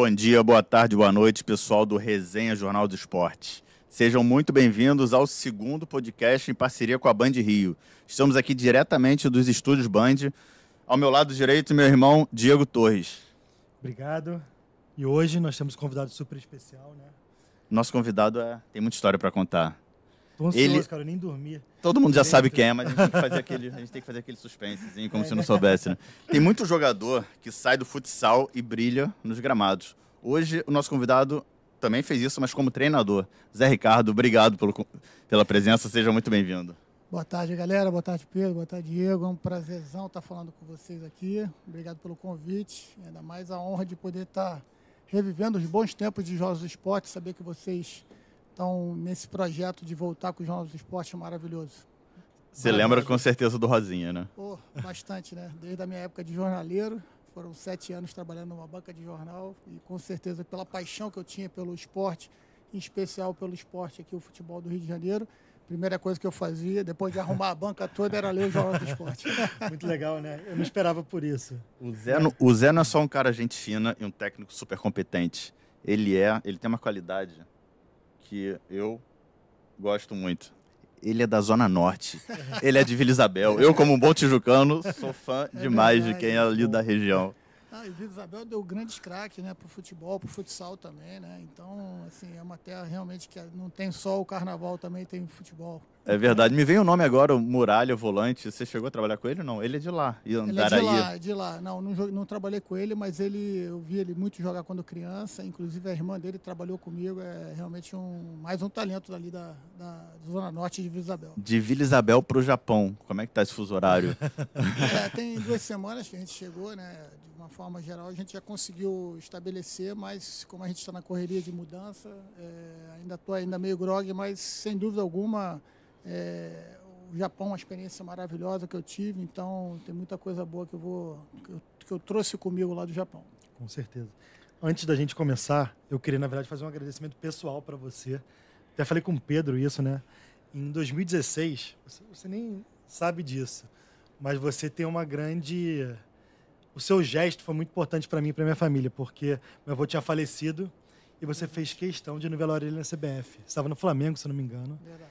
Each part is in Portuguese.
Bom dia, boa tarde, boa noite, pessoal do Resenha Jornal do Esporte. Sejam muito bem-vindos ao segundo podcast em parceria com a Band Rio. Estamos aqui diretamente dos estúdios Band. Ao meu lado direito, meu irmão Diego Torres. Obrigado. E hoje nós temos um convidado super especial, né? Nosso convidado é... tem muita história para contar. Tô ansioso, Ele... cara, eu nem dormi. Todo mundo já sabe quem é, mas a gente tem que fazer aquele, a gente tem que fazer aquele suspensezinho, como é, se não soubesse, né? Tem muito jogador que sai do futsal e brilha nos gramados. Hoje, o nosso convidado também fez isso, mas como treinador. Zé Ricardo, obrigado pelo, pela presença, seja muito bem-vindo. Boa tarde, galera. Boa tarde, Pedro. Boa tarde, Diego. É um prazerzão estar falando com vocês aqui. Obrigado pelo convite. Ainda mais a honra de poder estar revivendo os bons tempos de Jogos do Esporte, saber que vocês estão nesse projeto de voltar com os Jogos do Esporte maravilhoso. Você lembra com certeza do Rosinha, né? Oh, bastante, né? Desde a minha época de jornaleiro, foram sete anos trabalhando numa banca de jornal e com certeza pela paixão que eu tinha pelo esporte, em especial pelo esporte aqui, o futebol do Rio de Janeiro, primeira coisa que eu fazia, depois de arrumar a banca toda, era ler o Jornal do Esporte. Muito legal, né? Eu não esperava por isso. O Zé, não, o Zé não é só um cara gente fina e um técnico super competente. Ele é, ele tem uma qualidade que eu gosto muito. Ele é da Zona Norte. Ele é de Vila Isabel. Eu, como um bom tijucano, sou fã é demais verdade, de quem é ali da região. Ah, e Vila Isabel deu grandes craques, né, pro futebol, pro futsal também, né? Então, assim, é uma terra realmente que não tem só o carnaval, também tem futebol. É verdade. Me vem o nome agora, o Muralha Volante. Você chegou a trabalhar com ele? Não, ele é de lá. E ele é de lá, de lá. Não, não, não, trabalhei com ele, mas ele, eu vi ele muito jogar quando criança. Inclusive a irmã dele trabalhou comigo. É realmente um, mais um talento dali da, da Zona Norte de Vila Isabel. De Vila Isabel para o Japão. Como é que tá esse fuso horário? é, tem duas semanas que a gente chegou, né? uma forma geral, a gente já conseguiu estabelecer, mas como a gente está na correria de mudança, é, ainda estou ainda meio grog, mas sem dúvida alguma, é, o Japão é uma experiência maravilhosa que eu tive, então tem muita coisa boa que eu, vou, que eu, que eu trouxe comigo lá do Japão. Com certeza. Antes da gente começar, eu queria, na verdade, fazer um agradecimento pessoal para você. Até falei com o Pedro isso, né? Em 2016, você, você nem sabe disso, mas você tem uma grande o seu gesto foi muito importante para mim e para minha família, porque meu avô tinha falecido e você fez questão de ir no velório na CBF. Você estava no Flamengo, se não me engano. Verdade.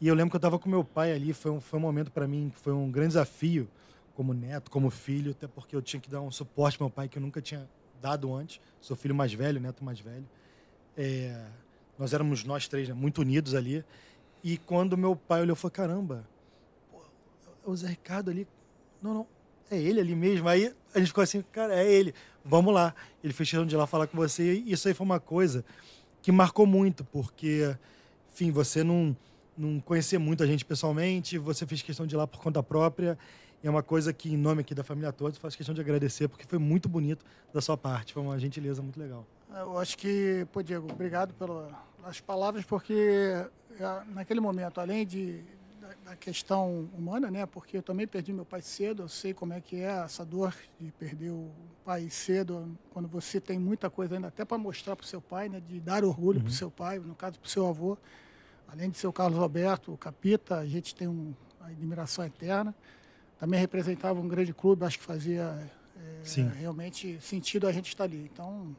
E eu lembro que eu estava com meu pai ali, foi um, foi um momento para mim que foi um grande desafio, como neto, como filho, até porque eu tinha que dar um suporte ao meu pai que eu nunca tinha dado antes. Sou filho mais velho, neto mais velho. É, nós éramos nós três né, muito unidos ali. E quando meu pai olhou, falou: caramba, pô, o Zé Ricardo ali. Não, não, é ele ali mesmo. Aí a gente ficou assim, cara, é ele, vamos lá. Ele fez questão de ir lá falar com você. E isso aí foi uma coisa que marcou muito, porque, enfim, você não, não conhecia muito a gente pessoalmente, você fez questão de ir lá por conta própria. E é uma coisa que, em nome aqui da família toda, faço questão de agradecer, porque foi muito bonito da sua parte. Foi uma gentileza muito legal. Eu acho que, pô, Diego, obrigado pelas palavras, porque é, naquele momento, além de da questão humana, né? Porque eu também perdi meu pai cedo, eu sei como é que é essa dor de perder o pai cedo, quando você tem muita coisa ainda até para mostrar para o seu pai, né? De dar orgulho uhum. para o seu pai, no caso para o seu avô. Além de ser o Carlos Roberto, o Capita, a gente tem um, uma admiração eterna. Também representava um grande clube, acho que fazia é, realmente sentido a gente estar ali. Então,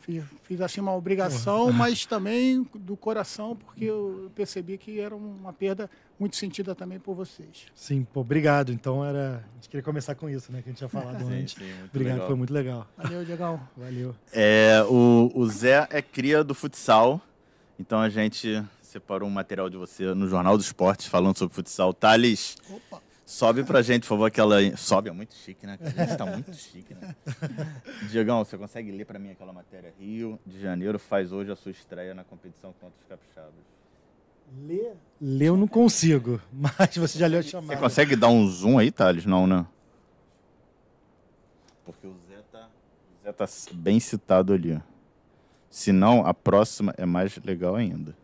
Fiz, fiz assim uma obrigação, mas também do coração, porque eu percebi que era uma perda muito sentida também por vocês. Sim, pô, obrigado. Então era. A gente queria começar com isso, né? Que a gente tinha falado sim, antes. Sim, obrigado, legal. foi muito legal. Valeu, Diegão. Valeu. É, o, o Zé é cria do futsal, então a gente separou um material de você no Jornal dos Esportes falando sobre futsal. Thales. Opa. Sobe pra gente, por favor, aquela. Sobe, é muito chique, né? A gente tá muito chique, né? Diegão, você consegue ler pra mim aquela matéria? Rio de Janeiro faz hoje a sua estreia na competição contra os capixabas. Ler? Ler eu não consigo, mas você já leu a chamada. Você consegue dar um zoom aí, Thales? Não, né? Porque o Zé tá, o Zé tá bem citado ali. Se não, a próxima é mais legal ainda.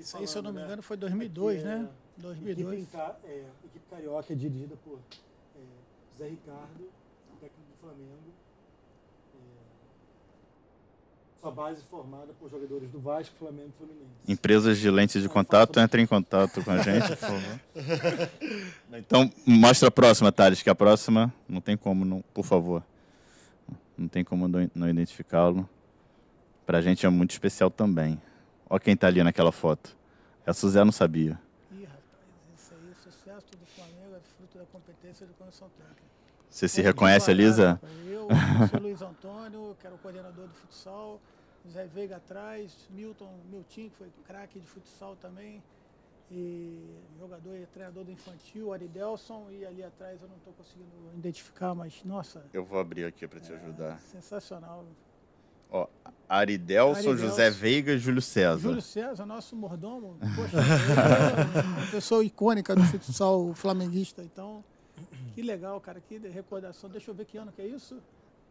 É, isso aí, se eu não me engano, foi 2002, né? 2002. Equipe, é, equipe carioca é dirigida por é, Zé Ricardo, técnico do Flamengo. É, sua base formada por jogadores do Vasco, Flamengo e Fluminense. Empresas de lentes de contato, entre em contato com a gente, por favor. então, mostra a próxima, Thales, que a próxima não tem como, não, por favor. Não tem como não identificá-lo. Pra gente é muito especial também. Ó quem tá ali naquela foto. Essa o Zé não sabia. Ih, rapaz, isso aí, sucesso do Flamengo é fruto da competência de comissão técnica. Você se reconhece Zé? Eu sou Luiz Antônio, que era o coordenador do futsal. Zé Veiga atrás, Milton, time, que foi craque de futsal também. E jogador e treinador do infantil, Aridelson, e ali atrás eu não estou conseguindo identificar, mas nossa. Eu vou abrir aqui para te ajudar. É, sensacional. Ó, Aridelson, Aridelson, José Veiga e Júlio César. Júlio César, nosso mordomo. Poxa, é uma pessoa icônica do futsal flamenguista. Então, que legal, cara, que recordação. Deixa eu ver que ano que é isso.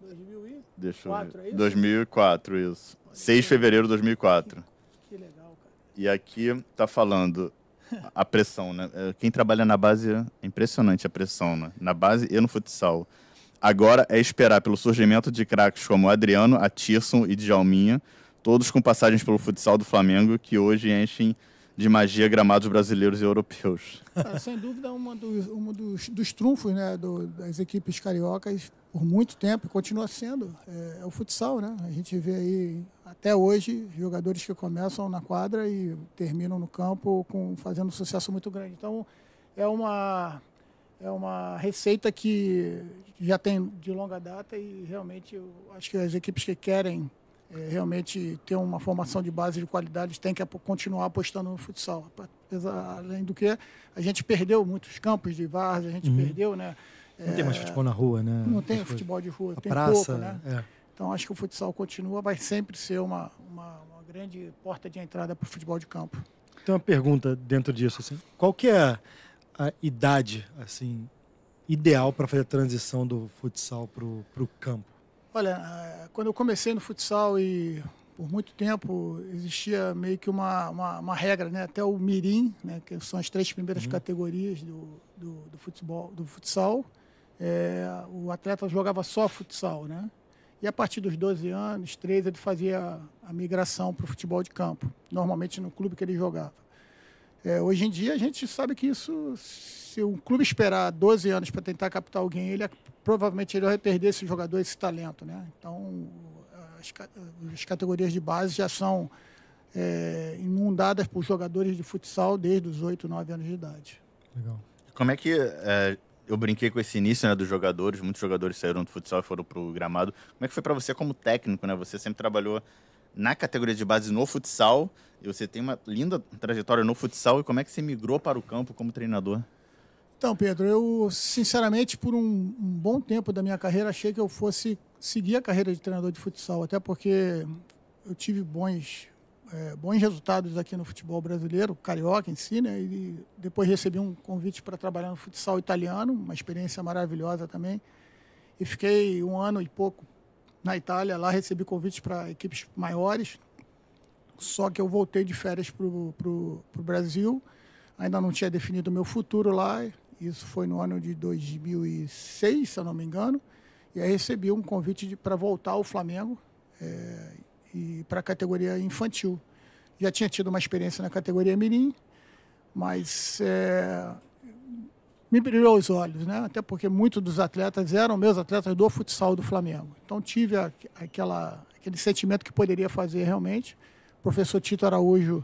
2004, Deixa eu ver. é isso? 2004, isso. 6 de fevereiro de 2004. Que, que legal, cara. E aqui tá falando a pressão, né? É, quem trabalha na base é impressionante a pressão, né? Na base e no futsal. Agora é esperar pelo surgimento de craques como Adriano, Atirson e Djalminha, todos com passagens pelo futsal do Flamengo, que hoje enchem de magia gramados brasileiros e europeus. É, sem dúvida, uma dos, um dos, dos trunfos né, do, das equipes cariocas por muito tempo e continua sendo é, é, o futsal. Né? A gente vê aí até hoje jogadores que começam na quadra e terminam no campo com, fazendo um sucesso muito grande. Então, é uma, é uma receita que já tem de longa data e realmente eu acho que as equipes que querem é, realmente ter uma formação de base de qualidade, tem que continuar apostando no futsal. Além do que, a gente perdeu muitos campos de várzea, a gente uhum. perdeu, né? Não é, tem mais é, futebol na rua, né? Não tem futebol de rua, a tem praça, pouco, né? É. Então acho que o futsal continua, vai sempre ser uma, uma, uma grande porta de entrada para o futebol de campo. Tem uma pergunta dentro disso, assim. Qual que é a idade, assim, ideal para fazer a transição do futsal para o campo? Olha, quando eu comecei no futsal e por muito tempo existia meio que uma, uma, uma regra, né? até o mirim, né? que são as três primeiras uhum. categorias do, do, do, futebol, do futsal, é, o atleta jogava só futsal, né? E a partir dos 12 anos, 13, ele fazia a migração para o futebol de campo, normalmente no clube que ele jogava. É, hoje em dia, a gente sabe que isso, se um clube esperar 12 anos para tentar captar alguém, ele provavelmente ele vai perder esse jogador, esse talento. Né? Então, as, as categorias de base já são é, inundadas por jogadores de futsal desde os 8, 9 anos de idade. Legal. Como é que. É, eu brinquei com esse início né, dos jogadores, muitos jogadores saíram do futsal e foram para o gramado. Como é que foi para você como técnico? Né? Você sempre trabalhou na categoria de base no futsal e você tem uma linda trajetória no futsal. E como é que você migrou para o campo como treinador? Então, Pedro, eu sinceramente por um, um, bom tempo da minha carreira achei que eu fosse seguir a carreira de treinador de futsal, até porque eu tive bons é, bons resultados aqui no futebol brasileiro, carioca em si, né? E depois recebi um convite para trabalhar no futsal italiano, uma experiência maravilhosa também. E fiquei um ano e pouco na Itália, lá recebi convites para equipes maiores. Só que eu voltei de férias para o Brasil, ainda não tinha definido o meu futuro lá. Isso foi no ano de 2006, se eu não me engano. E aí recebi um convite para voltar ao Flamengo é, e para a categoria infantil. Já tinha tido uma experiência na categoria Mirim, mas é, me brilhou os olhos, né? Até porque muitos dos atletas eram meus atletas do futsal do Flamengo. Então tive a, aquela, aquele sentimento que poderia fazer realmente. O professor Tito Araújo,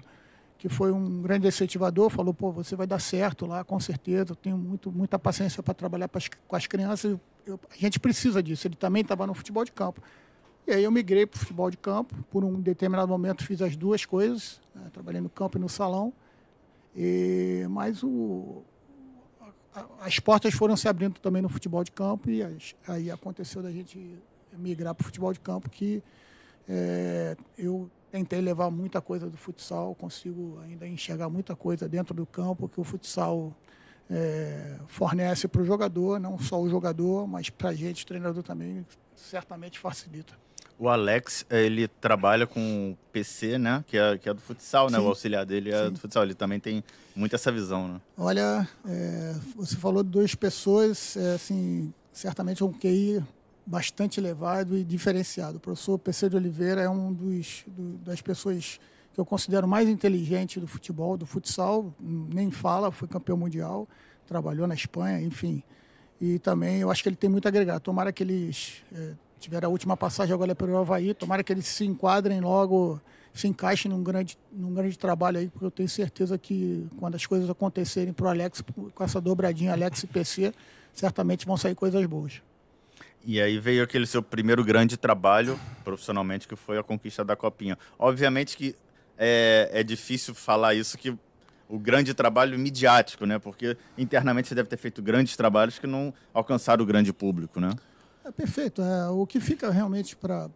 que foi um grande incentivador, falou: pô, você vai dar certo lá, com certeza. Eu tenho muito, muita paciência para trabalhar com as crianças. Eu, a gente precisa disso. Ele também estava no futebol de campo. E aí eu migrei para o futebol de campo. Por um determinado momento fiz as duas coisas. Né? Trabalhei no campo e no salão. E, mas o, as portas foram se abrindo também no futebol de campo e as, aí aconteceu da gente migrar para o futebol de campo que é, eu tentei levar muita coisa do futsal, consigo ainda enxergar muita coisa dentro do campo que o futsal é, fornece para o jogador, não só o jogador, mas para a gente, treinador também, certamente facilita. O Alex, ele trabalha com PC, né? Que é, que é do futsal, né? Sim. O auxiliar dele é Sim. do futsal. Ele também tem muito essa visão, né? Olha, é, você falou de duas pessoas, é, assim, certamente um QI bastante elevado e diferenciado. O professor PC de Oliveira é um dos do, das pessoas que eu considero mais inteligente do futebol, do futsal, nem fala, foi campeão mundial, trabalhou na Espanha, enfim. E também eu acho que ele tem muito a agregar. Tomara que eles é, tiveram a última passagem agora pelo Havaí. Tomara que eles se enquadrem logo, se encaixem num grande, num grande trabalho aí, porque eu tenho certeza que quando as coisas acontecerem para o Alex, com essa dobradinha Alex e PC, certamente vão sair coisas boas. E aí veio aquele seu primeiro grande trabalho profissionalmente, que foi a conquista da Copinha. Obviamente que é, é difícil falar isso, que o grande trabalho midiático, né? Porque internamente você deve ter feito grandes trabalhos que não alcançaram o grande público, né? É perfeito. É, o que fica realmente para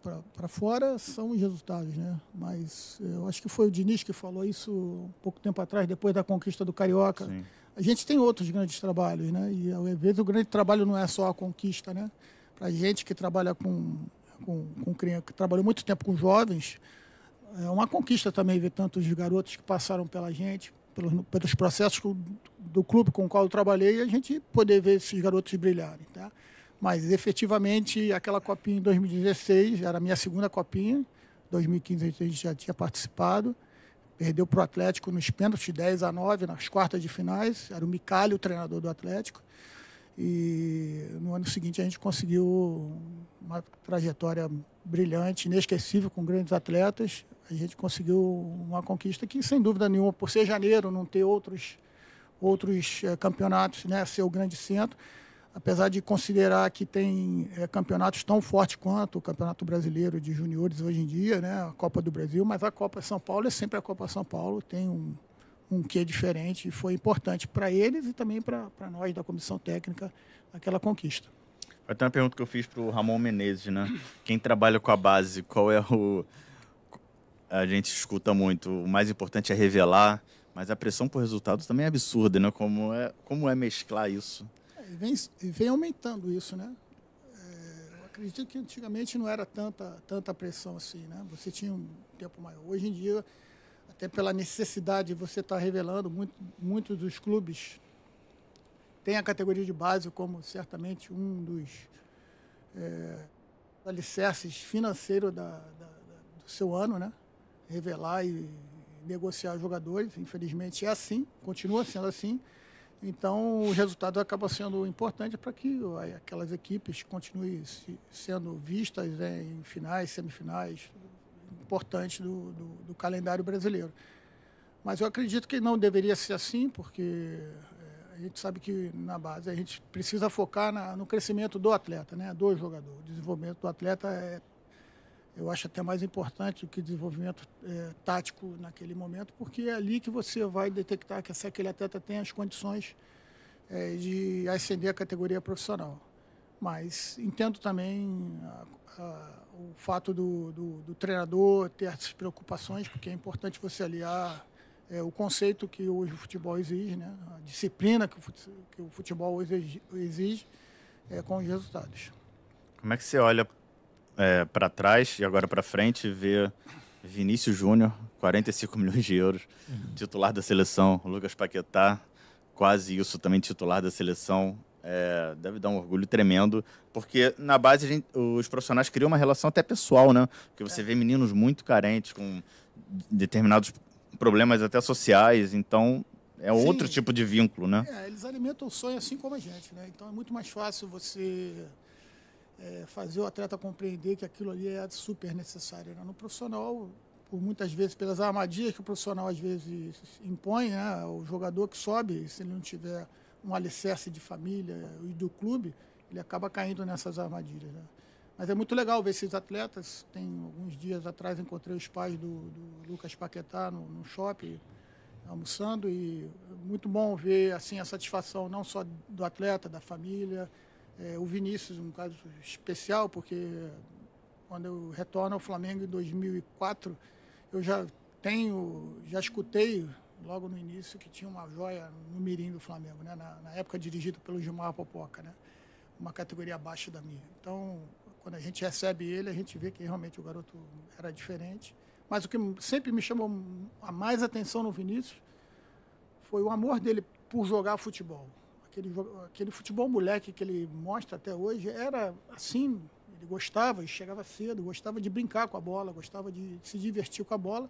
fora são os resultados, né? Mas eu acho que foi o Diniz que falou isso um pouco tempo atrás, depois da conquista do Carioca. Sim. A gente tem outros grandes trabalhos, né? E às vezes o grande trabalho não é só a conquista, né? Para gente que trabalha com, com, com criança, que trabalhou muito tempo com jovens, é uma conquista também ver tantos garotos que passaram pela gente, pelos, pelos processos do clube com o qual eu trabalhei, e a gente poder ver esses garotos brilharem, tá? Mas efetivamente aquela copinha em 2016 era a minha segunda copinha, 2015 a gente já tinha participado, perdeu para o Atlético nos pênaltis 10 a 9 nas quartas de finais, era o Micali o treinador do Atlético. E no ano seguinte a gente conseguiu uma trajetória brilhante, inesquecível, com grandes atletas. A gente conseguiu uma conquista que, sem dúvida nenhuma, por ser janeiro, não ter outros, outros é, campeonatos, né, ser o grande centro, apesar de considerar que tem é, campeonatos tão fortes quanto o Campeonato Brasileiro de Juniores hoje em dia, né, a Copa do Brasil, mas a Copa São Paulo é sempre a Copa São Paulo, tem um, um quê diferente e foi importante para eles e também para nós da comissão técnica aquela conquista. Vai ter uma pergunta que eu fiz para o Ramon Menezes, né? Quem trabalha com a base, qual é o. A gente escuta muito, o mais importante é revelar, mas a pressão por resultados também é absurda, né? Como é, como é mesclar isso? E vem, vem aumentando isso, né? É, eu acredito que antigamente não era tanta, tanta pressão assim, né? Você tinha um tempo maior. Hoje em dia até pela necessidade de você estar tá revelando, muito, muitos dos clubes têm a categoria de base como certamente um dos é, alicerces financeiros da, da, do seu ano, né? Revelar e negociar jogadores, infelizmente é assim, continua sendo assim. Então, o resultado acaba sendo importante para que aquelas equipes continuem sendo vistas né, em finais, semifinais, importante do, do, do, calendário brasileiro. Mas eu acredito que não deveria ser assim, porque é, a gente sabe que na base a gente precisa focar na, no crescimento do atleta, né, do jogador. O desenvolvimento do atleta é, eu acho até mais importante do que desenvolvimento é, tático naquele momento, porque é ali que você vai detectar que se aquele atleta tem as condições é, de ascender a categoria profissional. Mas entendo também a, a, o fato do, do, do, treinador ter essas preocupações, porque é importante você aliar é, o conceito que hoje o futebol exige, né? a disciplina que o, que o futebol exige, exige é, com os resultados. Como é que você olha é, para trás e agora para frente vê Vinícius Júnior, 45 milhões de euros, uhum. titular da seleção, Lucas Paquetá, quase isso também titular da seleção, é, deve dar um orgulho tremendo, porque na base gente, os profissionais criam uma relação até pessoal, né? Porque você é. vê meninos muito carentes, com determinados problemas até sociais, então é Sim. outro tipo de vínculo, né? É, eles alimentam o sonho assim como a gente, né? Então é muito mais fácil você é, fazer o atleta compreender que aquilo ali é super necessário. Né? No profissional, por muitas vezes, pelas armadilhas que o profissional às vezes impõe, né? o jogador que sobe, se ele não tiver um alicerce de família e do clube, ele acaba caindo nessas armadilhas. Né? Mas é muito legal ver esses atletas. Tem alguns dias atrás encontrei os pais do, do Lucas Paquetá no, no shopping almoçando e muito bom ver assim a satisfação não só do atleta, da família, é, o Vinícius um caso especial porque quando eu retorno ao Flamengo em 2004 eu já tenho, já escutei logo no início, que tinha uma joia no mirim do Flamengo, né? na, na época dirigido pelo Gilmar Popoca, né? uma categoria abaixo da minha. Então, quando a gente recebe ele, a gente vê que realmente o garoto era diferente. Mas o que sempre me chamou a mais atenção no Vinícius foi o amor dele por jogar futebol. Aquele, aquele futebol moleque que ele mostra até hoje era assim, ele gostava, chegava cedo, gostava de brincar com a bola, gostava de se divertir com a bola.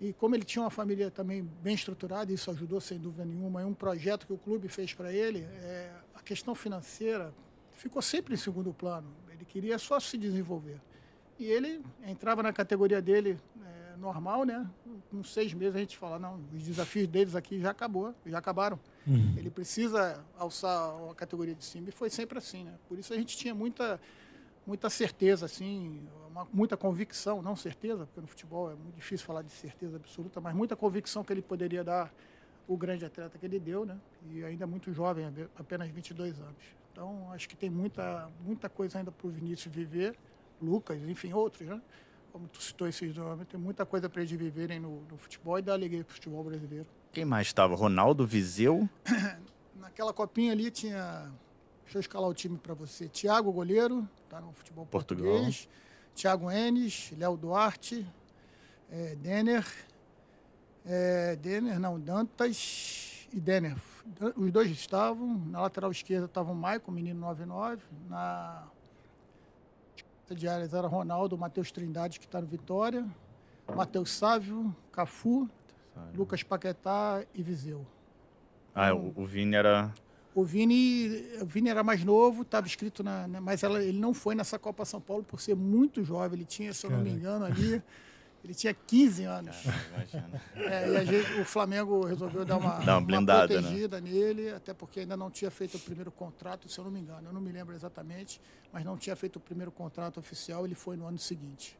E como ele tinha uma família também bem estruturada, isso ajudou sem dúvida nenhuma, e um projeto que o clube fez para ele, é, a questão financeira ficou sempre em segundo plano. Ele Ele queria só se desenvolver. E ele entrava na categoria dele é, normal, né? Com seis meses a gente fala, não, os desafios deles aqui já acabou, já acabaram. Uhum. Ele precisa alçar a categoria de cima. E foi sempre assim, né? Por isso a gente tinha muita, muita certeza, assim, uma, muita convicção, não certeza, porque no futebol é muito difícil falar de certeza absoluta, mas muita convicção que ele poderia dar o grande atleta que ele deu, né? E ainda muito jovem, apenas 22 anos. Então, acho que tem muita, muita coisa ainda para o Vinícius viver, Lucas, enfim, outros, né? Como tu citou esses nomes, tem muita coisa para eles viverem no, no, futebol e dar alegria para o futebol brasileiro. Quem mais estava? Ronaldo, Viseu? Naquela copinha ali tinha. Deixa eu escalar o time para você. Thiago, goleiro, tá no futebol Portugal. português. Thiago Enes, Léo Duarte, é, Denner, é, Denner, não, Dantas e Denner. Os dois estavam. Na lateral esquerda estava o Maicon, menino 99. Na de áreas era Ronaldo, Matheus Trindade, que está no Vitória. Matheus Sávio, Cafu. Lucas Paquetá e Viseu. Ah, então, o, o Vini era. O Vini, o Vini era mais novo, estava escrito na. Mas ela, ele não foi nessa Copa São Paulo por ser muito jovem. Ele tinha, se eu não me engano, ali. Ele tinha 15 anos. é, e a gente, o Flamengo resolveu dar uma, Dá uma, blindada, uma né? protegida né? nele, até porque ainda não tinha feito o primeiro contrato, se eu não me engano. Eu não me lembro exatamente, mas não tinha feito o primeiro contrato oficial, ele foi no ano seguinte.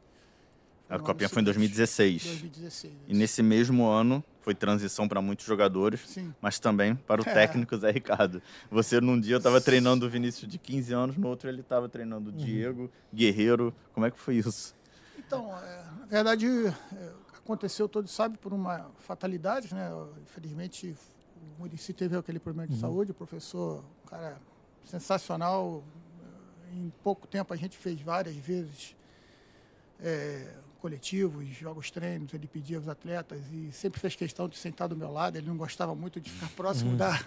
A Copinha foi em 2016. 2016 e nesse mesmo ano foi transição para muitos jogadores, Sim. mas também para o é. técnico Zé Ricardo. Você num dia estava treinando o Vinícius de 15 anos, no outro ele estava treinando o uhum. Diego, Guerreiro. Como é que foi isso? Então, é, na verdade, é, aconteceu, todos sabem, por uma fatalidade, né? Infelizmente, o Murici teve aquele problema de uhum. saúde, o professor, um cara sensacional. Em pouco tempo a gente fez várias vezes é, coletivos, jogos treinos, ele pedia aos atletas e sempre fez questão de sentar do meu lado, ele não gostava muito de ficar próximo uhum. da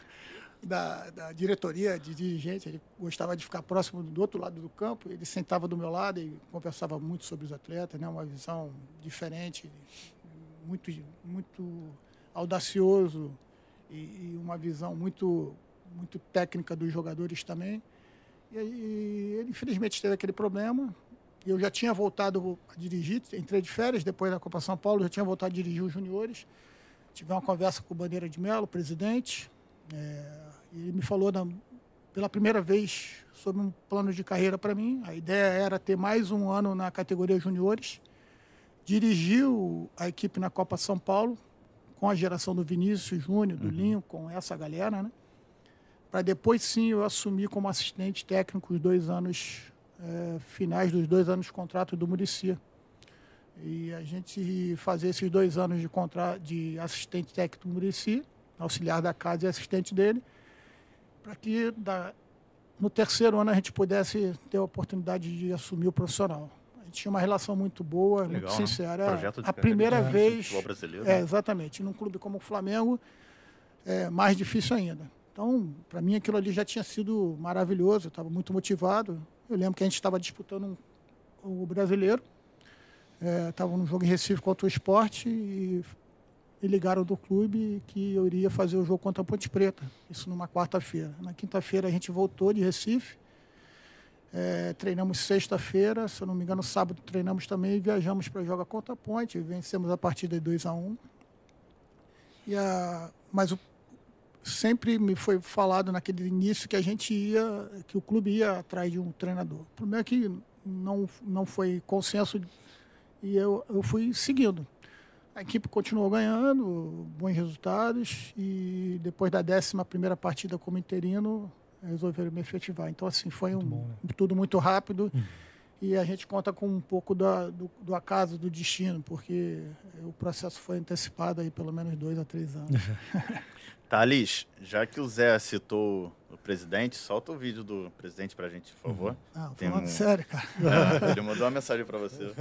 da, da, diretoria, de dirigente, ele gostava de ficar próximo do outro lado do campo, ele sentava do meu lado e conversava muito sobre os atletas, né? uma visão diferente, muito, muito audacioso e, e uma visão muito, muito técnica dos jogadores também. E, e ele, infelizmente, teve aquele problema. Eu já tinha voltado a dirigir, entrei de férias depois da Copa São Paulo, já tinha voltado a dirigir os juniores. Tive uma conversa com o Bandeira de Melo, presidente, é, ele me falou na, pela primeira vez sobre um plano de carreira para mim. A ideia era ter mais um ano na categoria juniores. Dirigiu a equipe na Copa São Paulo, com a geração do Vinícius Júnior, do uhum. Linho, com essa galera, né? Para depois sim eu assumir como assistente técnico os dois anos é, finais dos dois anos de contrato do Murici. E a gente fazer esses dois anos de, contra... de assistente técnico do Murici, auxiliar da casa e assistente dele, para que da, no terceiro ano a gente pudesse ter a oportunidade de assumir o profissional. A gente tinha uma relação muito boa, Legal, muito né? sincera. Né? a primeira vez. É, né? exatamente. Num clube como o Flamengo, é mais difícil ainda. Então, para mim, aquilo ali já tinha sido maravilhoso, estava muito motivado. Eu lembro que a gente estava disputando um, o brasileiro, estava é, num jogo em Recife contra o esporte e me ligaram do clube que eu iria fazer o jogo contra a Ponte Preta, isso numa quarta-feira. Na quinta-feira a gente voltou de Recife, é, treinamos sexta-feira, se eu não me engano, sábado treinamos também e viajamos para jogar contra a Ponte, vencemos a partida de 2 a 1 um. e a, Mas o, sempre me foi falado naquele início que a gente ia, que o clube ia atrás de um treinador. O problema é que não, não foi consenso e eu, eu fui seguindo. A equipe continuou ganhando, bons resultados, e depois da 11 partida como interino, resolveram me efetivar. Então, assim, foi um, bom, né? tudo muito rápido. Hum. E a gente conta com um pouco da, do, do, acaso, do destino, porque o processo foi antecipado aí pelo menos dois a três anos. Thales, já que o Zé citou o presidente, solta o vídeo do presidente pra gente, por favor. Ah, falando um... sério, cara. É, ele mandou uma mensagem para você.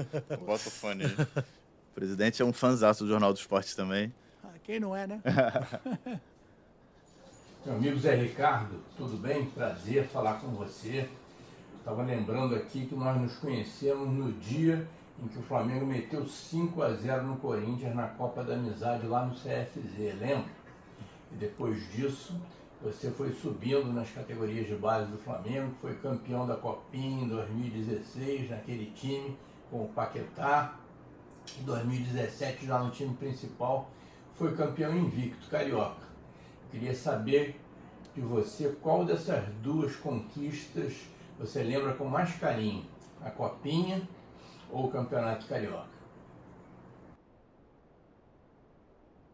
Bota o fone aí. O presidente é um fãzaço do Jornal do Esporte também. Ah, quem não é, né? Meu amigo Zé Ricardo, tudo bem? Prazer falar com você. Estava lembrando aqui que nós nos conhecemos no dia em que o Flamengo meteu 5 a 0 no Corinthians na Copa da Amizade lá no CFZ, lembra? Depois disso, você foi subindo nas categorias de base do Flamengo, foi campeão da Copinha em 2016, naquele time com o Paquetá. Em 2017, já no time principal, foi campeão invicto carioca. Eu queria saber de você qual dessas duas conquistas você lembra com mais carinho, a Copinha ou o Campeonato Carioca?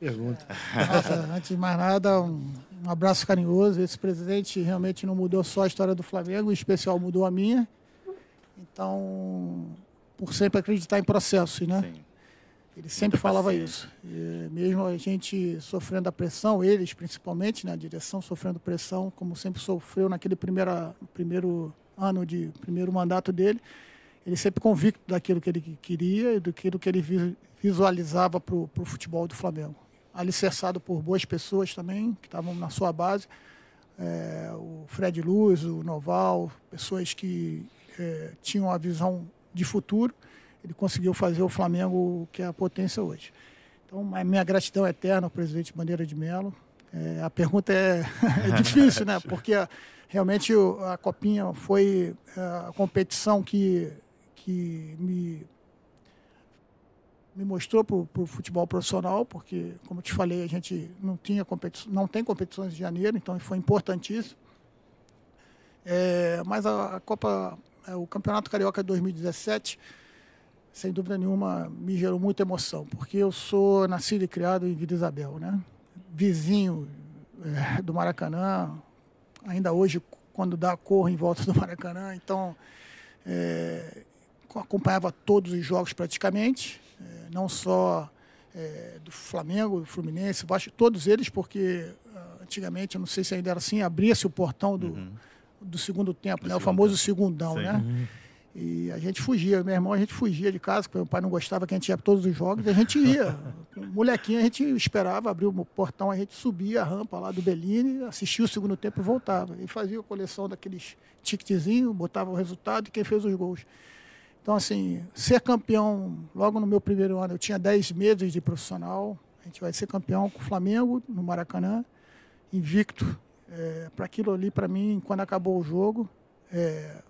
Pergunta. Nossa, antes de mais nada, um, um, abraço carinhoso. Esse presidente realmente não mudou só a história do Flamengo, em especial mudou a minha. Então, por sempre acreditar em processos, né? Sim. Ele sempre Muita falava paciência. isso. E mesmo a gente sofrendo a pressão, eles principalmente, né, a direção sofrendo pressão, como sempre sofreu naquele primeira, primeiro ano de primeiro mandato dele, ele sempre convicto daquilo que ele queria e daquilo que ele visualizava para o futebol do Flamengo. Alicerçado por boas pessoas também, que estavam na sua base. É, o Fred Luz, o Noval, pessoas que é, tinham a visão de futuro. Ele conseguiu fazer o Flamengo que é a potência hoje. Então, a minha gratidão eterna ao presidente Bandeira de Mello. É, a pergunta é, é difícil, né? Porque realmente a Copinha foi é, a competição que que me, me mostrou para o futebol profissional, porque, como eu te falei, a gente não, tinha não tem competições de janeiro, então foi importantíssimo. É, mas a, a Copa, é, o Campeonato Carioca de 2017, sem dúvida nenhuma, me gerou muita emoção, porque eu sou nascido e criado em Vila Isabel, né? vizinho é, do Maracanã, ainda hoje, quando dá cor em volta do Maracanã, então é, acompanhava todos os jogos praticamente, é, não só é, do Flamengo, do Fluminense, todos eles, porque ah, antigamente, eu não sei se ainda era assim, abria-se o portão do, uhum. do segundo tempo, do né? o famoso tempo. segundão, Sim. né? Uhum. E a gente fugia, meu irmão, a gente fugia de casa, porque meu pai não gostava que a gente ia para todos os jogos, e a gente ia. Molequinho, a gente esperava, abrir o portão, a gente subia a rampa lá do Bellini, assistia o segundo tempo e voltava. E fazia a coleção daqueles ticketzinhos, botava o resultado e quem fez os gols. Então, assim, ser campeão logo no meu primeiro ano, eu tinha 10 meses de profissional. A gente vai ser campeão com o Flamengo no Maracanã, invicto. É, para aquilo ali, para mim, quando acabou o jogo, é,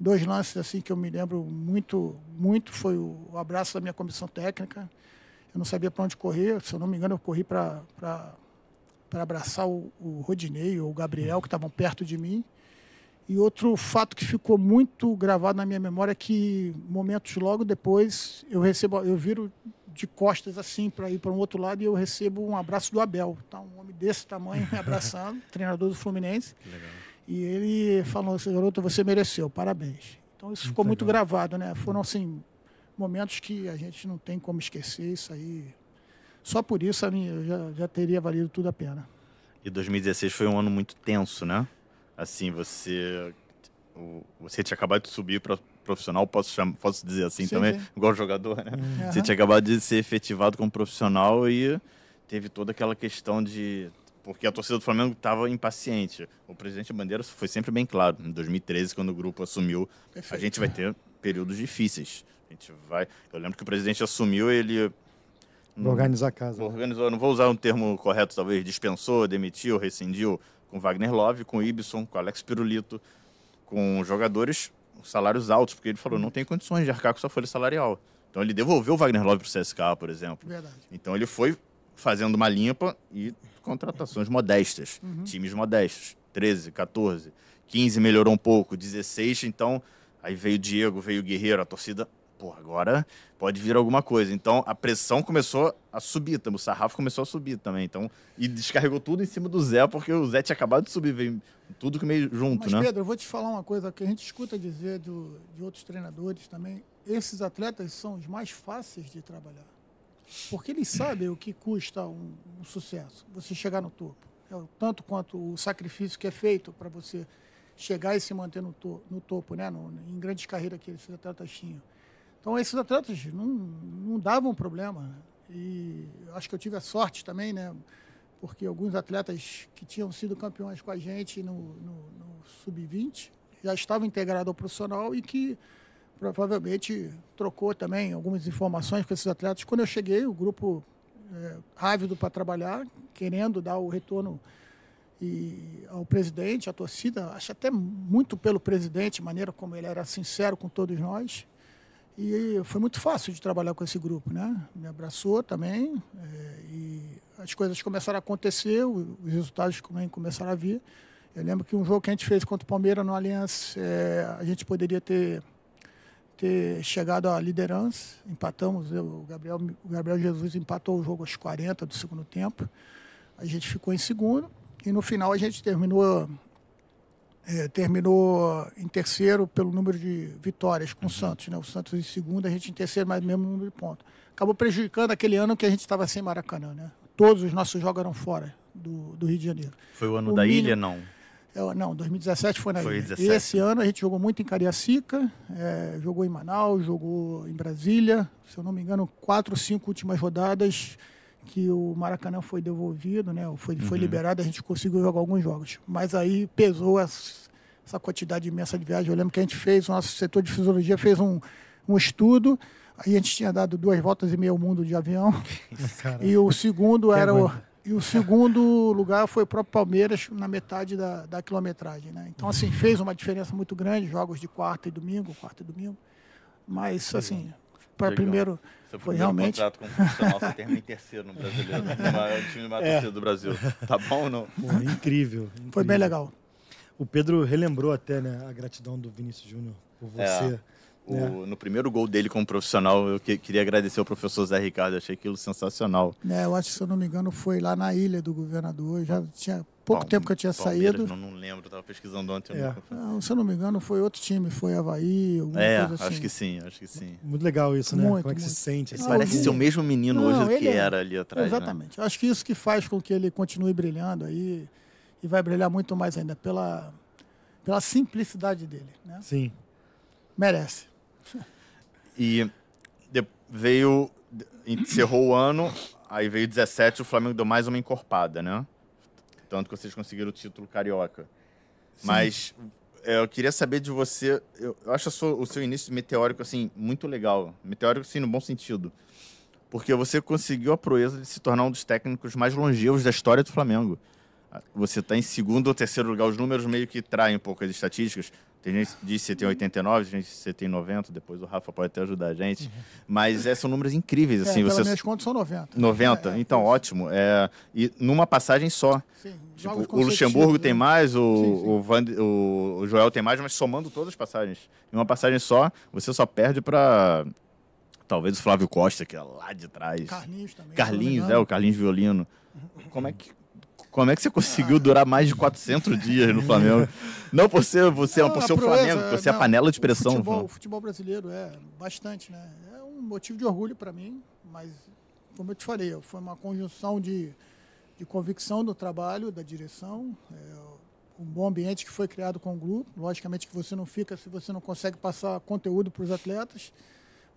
dois lances assim que eu me lembro muito, muito foi o, abraço da minha comissão técnica. Eu não sabia para onde correr, se eu não me engano, eu corri para abraçar o, o Rodinei ou o Gabriel, que estavam perto de mim. E outro fato que ficou muito gravado na minha memória é que momentos logo depois eu recebo, eu viro de costas assim para ir para um outro lado e eu recebo um abraço do Abel, tá? Um homem desse tamanho me abraçando, treinador do Fluminense. E ele falou assim, garoto, você mereceu, parabéns. Então isso muito ficou muito legal. gravado, né? Foram assim momentos que a gente não tem como esquecer isso aí. Só por isso a minha, já, já teria valido tudo a pena. E 2016 foi um ano muito tenso, né? Assim, você você tinha acabado de subir para profissional, posso, chamar, posso dizer assim sim, também, sim. igual jogador, né? Uhum. Você tinha acabado de ser efetivado como profissional e teve toda aquela questão de. Porque a torcida do Flamengo estava impaciente. O presidente Bandeira foi sempre bem claro. Em 2013, quando o grupo assumiu, Perfeito. a gente vai ter períodos difíceis. A gente vai. Eu lembro que o presidente assumiu, ele. Organizar a casa. Organizou, não vou usar um termo correto, talvez, dispensou, demitiu, rescindiu com Wagner Love, com Ibson, com Alex Pirulito, com jogadores salários altos, porque ele falou, não tem condições de arcar com sua folha salarial. Então ele devolveu o Wagner Love para o CSK, por exemplo. Verdade. Então ele foi fazendo uma limpa e contratações modestas, uhum. times modestos, 13, 14, 15 melhorou um pouco, 16, então aí veio o Diego, veio o Guerreiro, a torcida pô, agora pode vir alguma coisa. Então a pressão começou a subir, o sarrafo começou a subir também. Então, e descarregou tudo em cima do Zé, porque o Zé tinha acabado de subir, veio tudo que meio junto, Mas, né? Pedro, eu vou te falar uma coisa que a gente escuta dizer do, de outros treinadores também. Esses atletas são os mais fáceis de trabalhar. Porque eles sabem o que custa um, um sucesso, você chegar no topo. É, tanto quanto o sacrifício que é feito para você chegar e se manter no, to, no topo, né? No, em grandes carreiras que esses atletas tinham. Então, esses atletas não, não davam problema. E acho que eu tive a sorte também, né? Porque alguns atletas que tinham sido campeões com a gente no, no, no Sub-20 já estavam integrados ao profissional e que provavelmente trocou também algumas informações com esses atletas. Quando eu cheguei, o grupo é, ávido para trabalhar, querendo dar o retorno e ao presidente, à torcida, acho até muito pelo presidente, maneira como ele era sincero com todos nós. E foi muito fácil de trabalhar com esse grupo, né? Me abraçou também é, e as coisas começaram a acontecer, os resultados também começaram a vir. Eu lembro que um jogo que a gente fez contra o Palmeiras no Allianz, é, a gente poderia ter, ter chegado à liderança, empatamos, o Gabriel, o Gabriel Jesus empatou o jogo aos 40 do segundo tempo, a gente ficou em segundo e no final a gente terminou é, terminou em terceiro pelo número de vitórias com uhum. o Santos. Né? O Santos em segundo, a gente em terceiro, mas mesmo número de pontos. Acabou prejudicando aquele ano que a gente estava sem Maracanã. Né? Todos os nossos jogos eram fora do, do Rio de Janeiro. Foi o ano o da mínimo, ilha, não? É, não, 2017 foi na foi ilha. 17. E esse ano a gente jogou muito em Cariacica, é, jogou em Manaus, jogou em Brasília. Se eu não me engano, quatro, cinco últimas rodadas que o Maracanã foi devolvido, né? Foi, foi uhum. liberado, a gente conseguiu jogar alguns jogos. Mas aí pesou essa, essa quantidade imensa de viagem. Eu lembro que a gente fez, o nosso setor de fisiologia fez um, um estudo. Aí a gente tinha dado duas voltas e meio ao mundo de avião. e o segundo era o, e o segundo lugar foi o próprio Palmeiras na metade da, da quilometragem. Né? Então, assim, fez uma diferença muito grande, jogos de quarta e domingo, quarta e domingo. Mas, assim, para primeiro seu foi realmente. contrato como profissional, você termina em terceiro no brasileiro, no time mais é. do Brasil. Tá bom ou não? Pô, incrível, incrível, Foi bem legal. O Pedro relembrou até né, a gratidão do Vinícius Júnior por é. você. É. O, né? No primeiro gol dele como profissional, eu que, queria agradecer ao professor Zé Ricardo, achei aquilo sensacional. É, eu acho que, se eu não me engano, foi lá na ilha do governador, já tinha pouco tempo que eu tinha Palmeiras, saído. Não, não lembro, estava pesquisando ontem. É. Não, se eu não me engano, foi outro time, foi Havaí, alguma é, coisa assim. acho que sim, acho que sim. Muito legal isso, né? Muito, Como é que muito. se sente? Assim, parece ser o mesmo menino não, hoje do que é, era ali atrás. Né? Exatamente. Né? Acho que isso que faz com que ele continue brilhando aí e vai brilhar muito mais ainda pela, pela simplicidade dele. Né? Sim. Merece. E veio, encerrou o ano, aí veio 17, o Flamengo deu mais uma encorpada, né? Tanto que vocês conseguiram o título carioca. Sim. Mas é, eu queria saber de você. Eu, acho o seu início meteórico assim muito legal. Meteórico, sim, no bom sentido. Porque você conseguiu a proeza de se tornar um dos técnicos mais longevos da história do Flamengo. Você está em segundo ou terceiro lugar. Os números meio que traem um pouco as estatísticas. Tem gente que diz que você tem 89, tem gente que você tem 90, depois o Rafa pode até ajudar a gente. Uhum. Mas é, são números incríveis. Assim, é, você... minhas contas são 90. 90? É, é, então, ótimo. É, e numa passagem só. Sim, tipo, o Luxemburgo né? tem mais, o, sim, sim. O, Van, o, o, Joel tem mais, mas somando todas as passagens. Em uma passagem só, você só perde para talvez o Flávio Costa, que é lá de trás. Carlinhos também. Carlinhos, é, o Carlinhos Violino. Como é que como é que você conseguiu durar mais de 400 dias no Flamengo? Não por ser você, não, por ser o Flamengo, por ser não, a panela de pressão. O futebol, o futebol, brasileiro é bastante, né? É um motivo de orgulho para mim, mas como eu te falei, foi uma conjunção de, de convicção do trabalho, da direção, é, um bom ambiente que foi criado com o grupo. Logicamente que você não fica se você não consegue passar conteúdo para os atletas,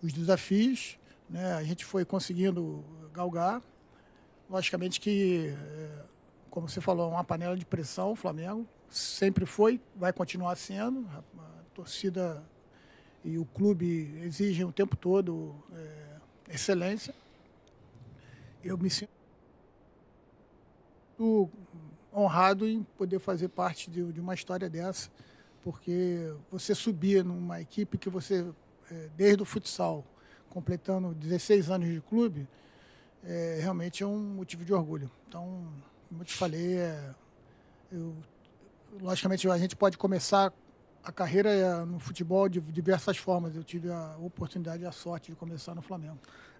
os desafios, né? A gente foi conseguindo galgar. Logicamente que é, como você falou, uma panela de pressão, o Flamengo sempre foi, vai continuar sendo. A, a torcida e o clube exigem o tempo todo é, excelência. Eu me sinto honrado em poder fazer parte de, de uma história dessa, porque você subir numa equipe que você, é, desde o futsal, completando 16 anos de clube, é, realmente é um motivo de orgulho. Então, como eu te falei, é, eu, logicamente a gente pode começar a carreira é, no futebol de diversas formas. Eu tive a oportunidade e a sorte de começar no Flamengo.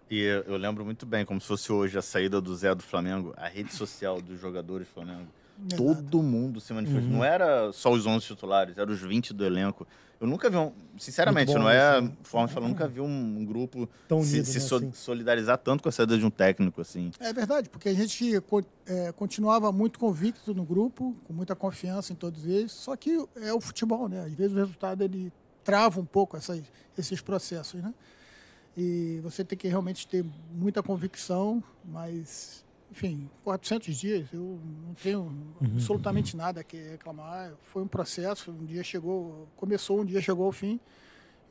E eu lembro muito bem, como se fosse hoje a saída do Zé do Flamengo, a rede social dos jogadores do Flamengo. Exato. Todo mundo se manifestou. Uhum. Não era só os 11 titulares, eram os 20 do elenco. Eu nunca vi um. Sinceramente, bom, não é assim. forma de falar, nunca vi um, grupo Tão unido, se, né, assim. solidarizar tanto com a saída de um técnico, assim. É verdade, porque a gente é, continuava muito convicto no grupo, com muita confiança em todos eles, só que é o futebol, né? Às vezes o resultado ele trava um pouco essas, esses processos, né? E você tem que realmente ter muita convicção, mas enfim, 400 dias, eu não tenho uhum. absolutamente nada que reclamar. Foi um processo, um dia chegou, começou, um dia chegou ao fim.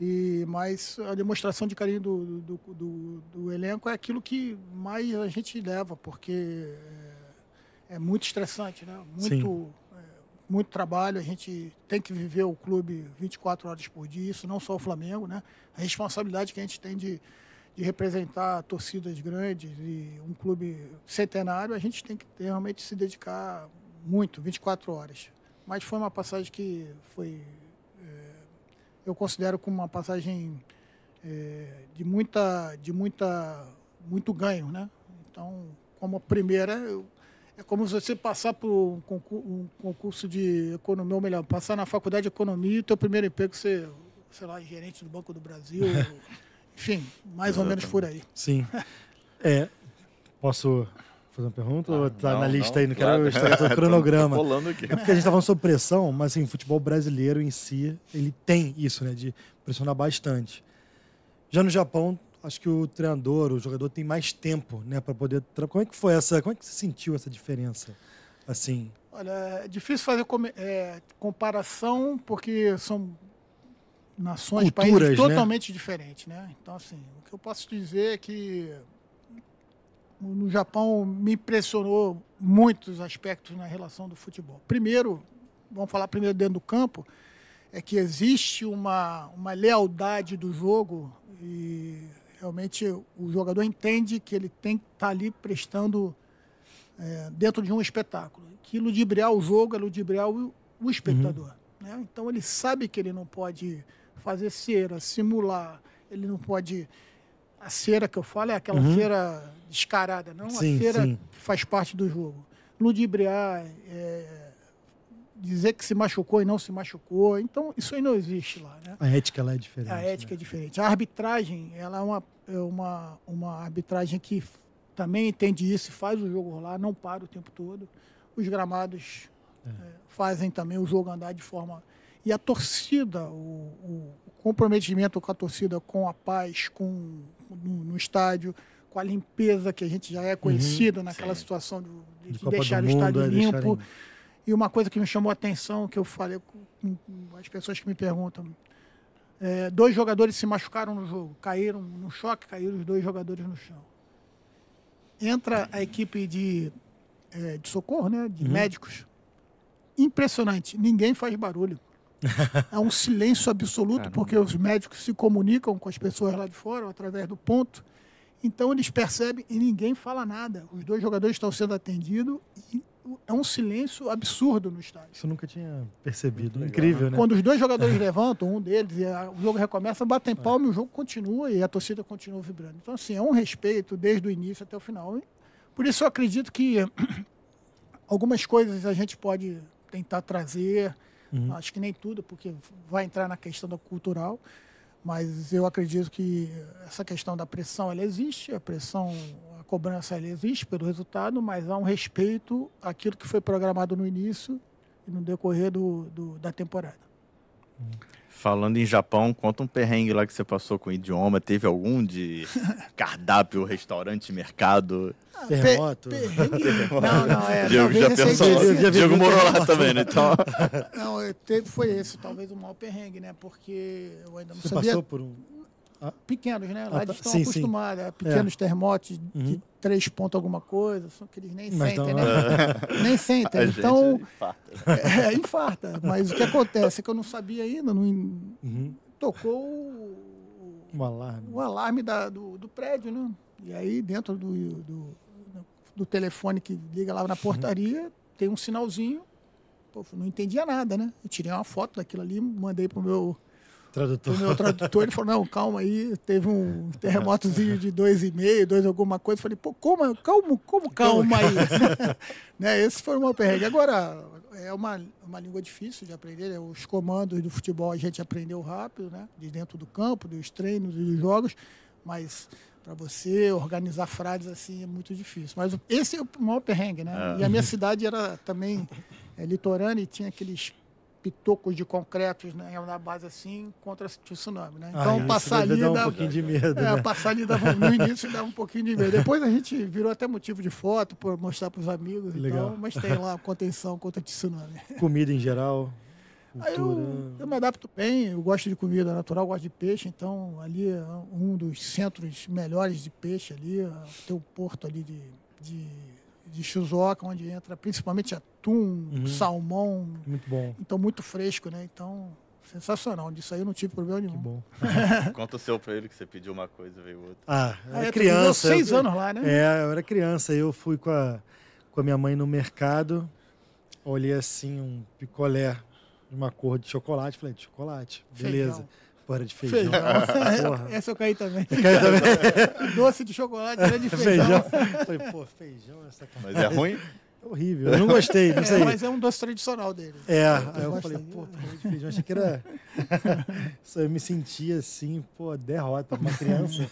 E mas a demonstração de carinho do, do, do, do elenco é aquilo que mais a gente leva, porque é muito estressante, né? Muito, é, muito trabalho. A gente tem que viver o clube 24 horas por dia, isso não só o Flamengo, né? A responsabilidade que a gente tem de, de representar torcidas grandes e um clube centenário, a gente tem que realmente se dedicar muito, 24 horas. Mas foi uma passagem que foi, é, eu considero como uma passagem é, de muita, de muita, muito ganho, né? Então, como primeira, eu, é como se você passar por um concurso, um concurso, de economia, ou melhor, passar na faculdade de economia e o teu primeiro emprego ser, sei lá, gerente do Banco do Brasil, enfim, mais ou menos por aí. Sim. É, posso fazer uma pergunta? Ah, ou tá não, na lista não, aí? Não claro. quero estragar o cronograma. aqui. É porque a gente tá falando sobre pressão, mas assim, o futebol brasileiro em si, ele tem isso, né? De pressionar bastante. Já no Japão, acho que o treinador, o jogador tem mais tempo, né, para poder. Como é que foi essa? Como é que você sentiu essa diferença? Assim. Olha, é difícil fazer é, comparação porque são nações, Culturas, países né? totalmente né? diferentes, né? Então, assim, o que eu posso dizer é que no Japão me impressionou muitos aspectos na relação do futebol. Primeiro, vamos falar primeiro dentro do campo, é que existe uma, uma lealdade do jogo e realmente o jogador entende que ele tem que estar tá ali prestando é, dentro de um espetáculo. Que ludibriar o jogo é ludibriar o, o espectador. Uhum. Né? Então ele sabe que ele não pode fazer cera, simular, ele não pode. A cera que eu falo é aquela uhum. cera descarada, não sim, a cera sim. faz parte do jogo. Ludibriar, é, dizer que se machucou e não se machucou. Então, isso aí não existe lá. Né? A ética lá é diferente. A ética né? é diferente. A arbitragem, ela é uma, é uma, uma arbitragem que também entende isso, faz o jogo rolar, não para o tempo todo. Os gramados é. É, fazem também o jogo andar de forma. E a torcida, o, o, comprometimento com a torcida, com a paz, com no, no, estádio, com a limpeza que a gente já é uhum. conhecido uhum, naquela sim. situação de, de, de deixar o estádio é limpo. Deixarem e uma coisa que me chamou a atenção, que eu falei com, com as pessoas que me perguntam, é, dois jogadores se machucaram no jogo, caíram no choque, caíram os dois jogadores no chão. Entra a equipe de, é, de socorro, né, de uhum. médicos. Impressionante, ninguém faz barulho. É um silêncio absoluto, Caramba. porque os médicos se comunicam com as pessoas lá de fora, através do ponto. Então eles percebem e ninguém fala nada. Os dois jogadores estão sendo atendidos e é um silêncio absurdo no estádio. Isso eu nunca tinha percebido. Incrível, né? Quando os dois jogadores levantam, um deles, e o jogo recomeça, batem palma e o jogo continua e a torcida continua vibrando. Então, assim, é um respeito desde o início até o final. Por isso eu acredito que algumas coisas a gente pode tentar trazer, uhum. acho que nem tudo, porque vai entrar na questão da cultural, mas eu acredito que essa questão da pressão, ela existe, a pressão cobrança existe pelo resultado, mas há um respeito àquilo que foi programado no início e no decorrer do, do da temporada. Falando em Japão, conta um perrengue lá que você passou com o idioma. Teve algum de cardápio, restaurante, mercado? Ah, Terremoto? Não, não, é. Diego já pensou. Diego morou lá também, né? Então... Não, teve, foi esse, talvez o maior perrengue, né? Porque eu ainda não você sabia. passou por um. Pequenos, né? Lá ah, eles estão sim, acostumados sim. a pequenos é. terremotos uhum. de três pontos alguma coisa, só que eles nem mas sentem, né? nem sentem. A então, infarta. É, é, infarta. Mas o que acontece é que eu não sabia ainda, não, uhum. tocou o, o alarme, o alarme da, do, do prédio, né? E aí dentro do, do, do telefone que liga lá na portaria, uhum. tem um sinalzinho. Pô, não entendia nada, né? Eu tirei uma foto daquilo ali, mandei pro meu Tradutor. O meu tradutor, ele falou, não, calma aí, teve um terremotozinho de dois e meio, dois alguma coisa. Eu falei, pô, como, calma, como calma aí? né? Esse foi uma perrengue. Agora, é uma, uma língua difícil de aprender, né? os comandos do futebol a gente aprendeu rápido, né? De dentro do campo, dos treinos e dos jogos, mas para você organizar frases assim é muito difícil. Mas esse é o maior perrengue, né? É. E a minha cidade era também é, litorânea e tinha aqueles pitocos de concretos né, na base assim contra o tsunami. Né? Então, ah, passar ali dava, um pouquinho de medo. É, né? passar ali dava, no início dava um pouquinho de medo. Depois a gente virou até motivo de foto, por mostrar para os amigos Legal. Mas tem lá contenção contra tsunami. Comida em geral. Eu, eu, me adapto bem, eu gosto de comida natural, gosto de peixe, então ali é um dos centros melhores de peixe ali, tem o porto ali de, de de Shizuoka, onde entra principalmente atum, Uhum. salmão. Muito bom. Então, muito fresco, né? Então, sensacional. Disso aí eu não tive problema Que nenhum. bom. Conta o seu pra ele que você pediu uma coisa veio outra. Ah, eu Ah, era é, tu viveu criança. seis eu- anos lá, né? É, eu era criança. Eu fui com a, com a minha mãe no mercado, olhei assim um picolé de uma cor de chocolate. Falei, de chocolate, beleza. Feijão. Pô, era de feijão. Feijão. Porra. Essa eu caí também. Quer também? Doce de chocolate, era de feijão. feijão. Falei, pô, feijão é sacanagem. Mas é ruim? É horrível. Eu não gostei, não sei. É, mas é um doce tradicional dele. É, Eu aí eu falei, pô, picolé de feijão, achei que era. Só eu me sentia assim, pô, derrota, uma criança.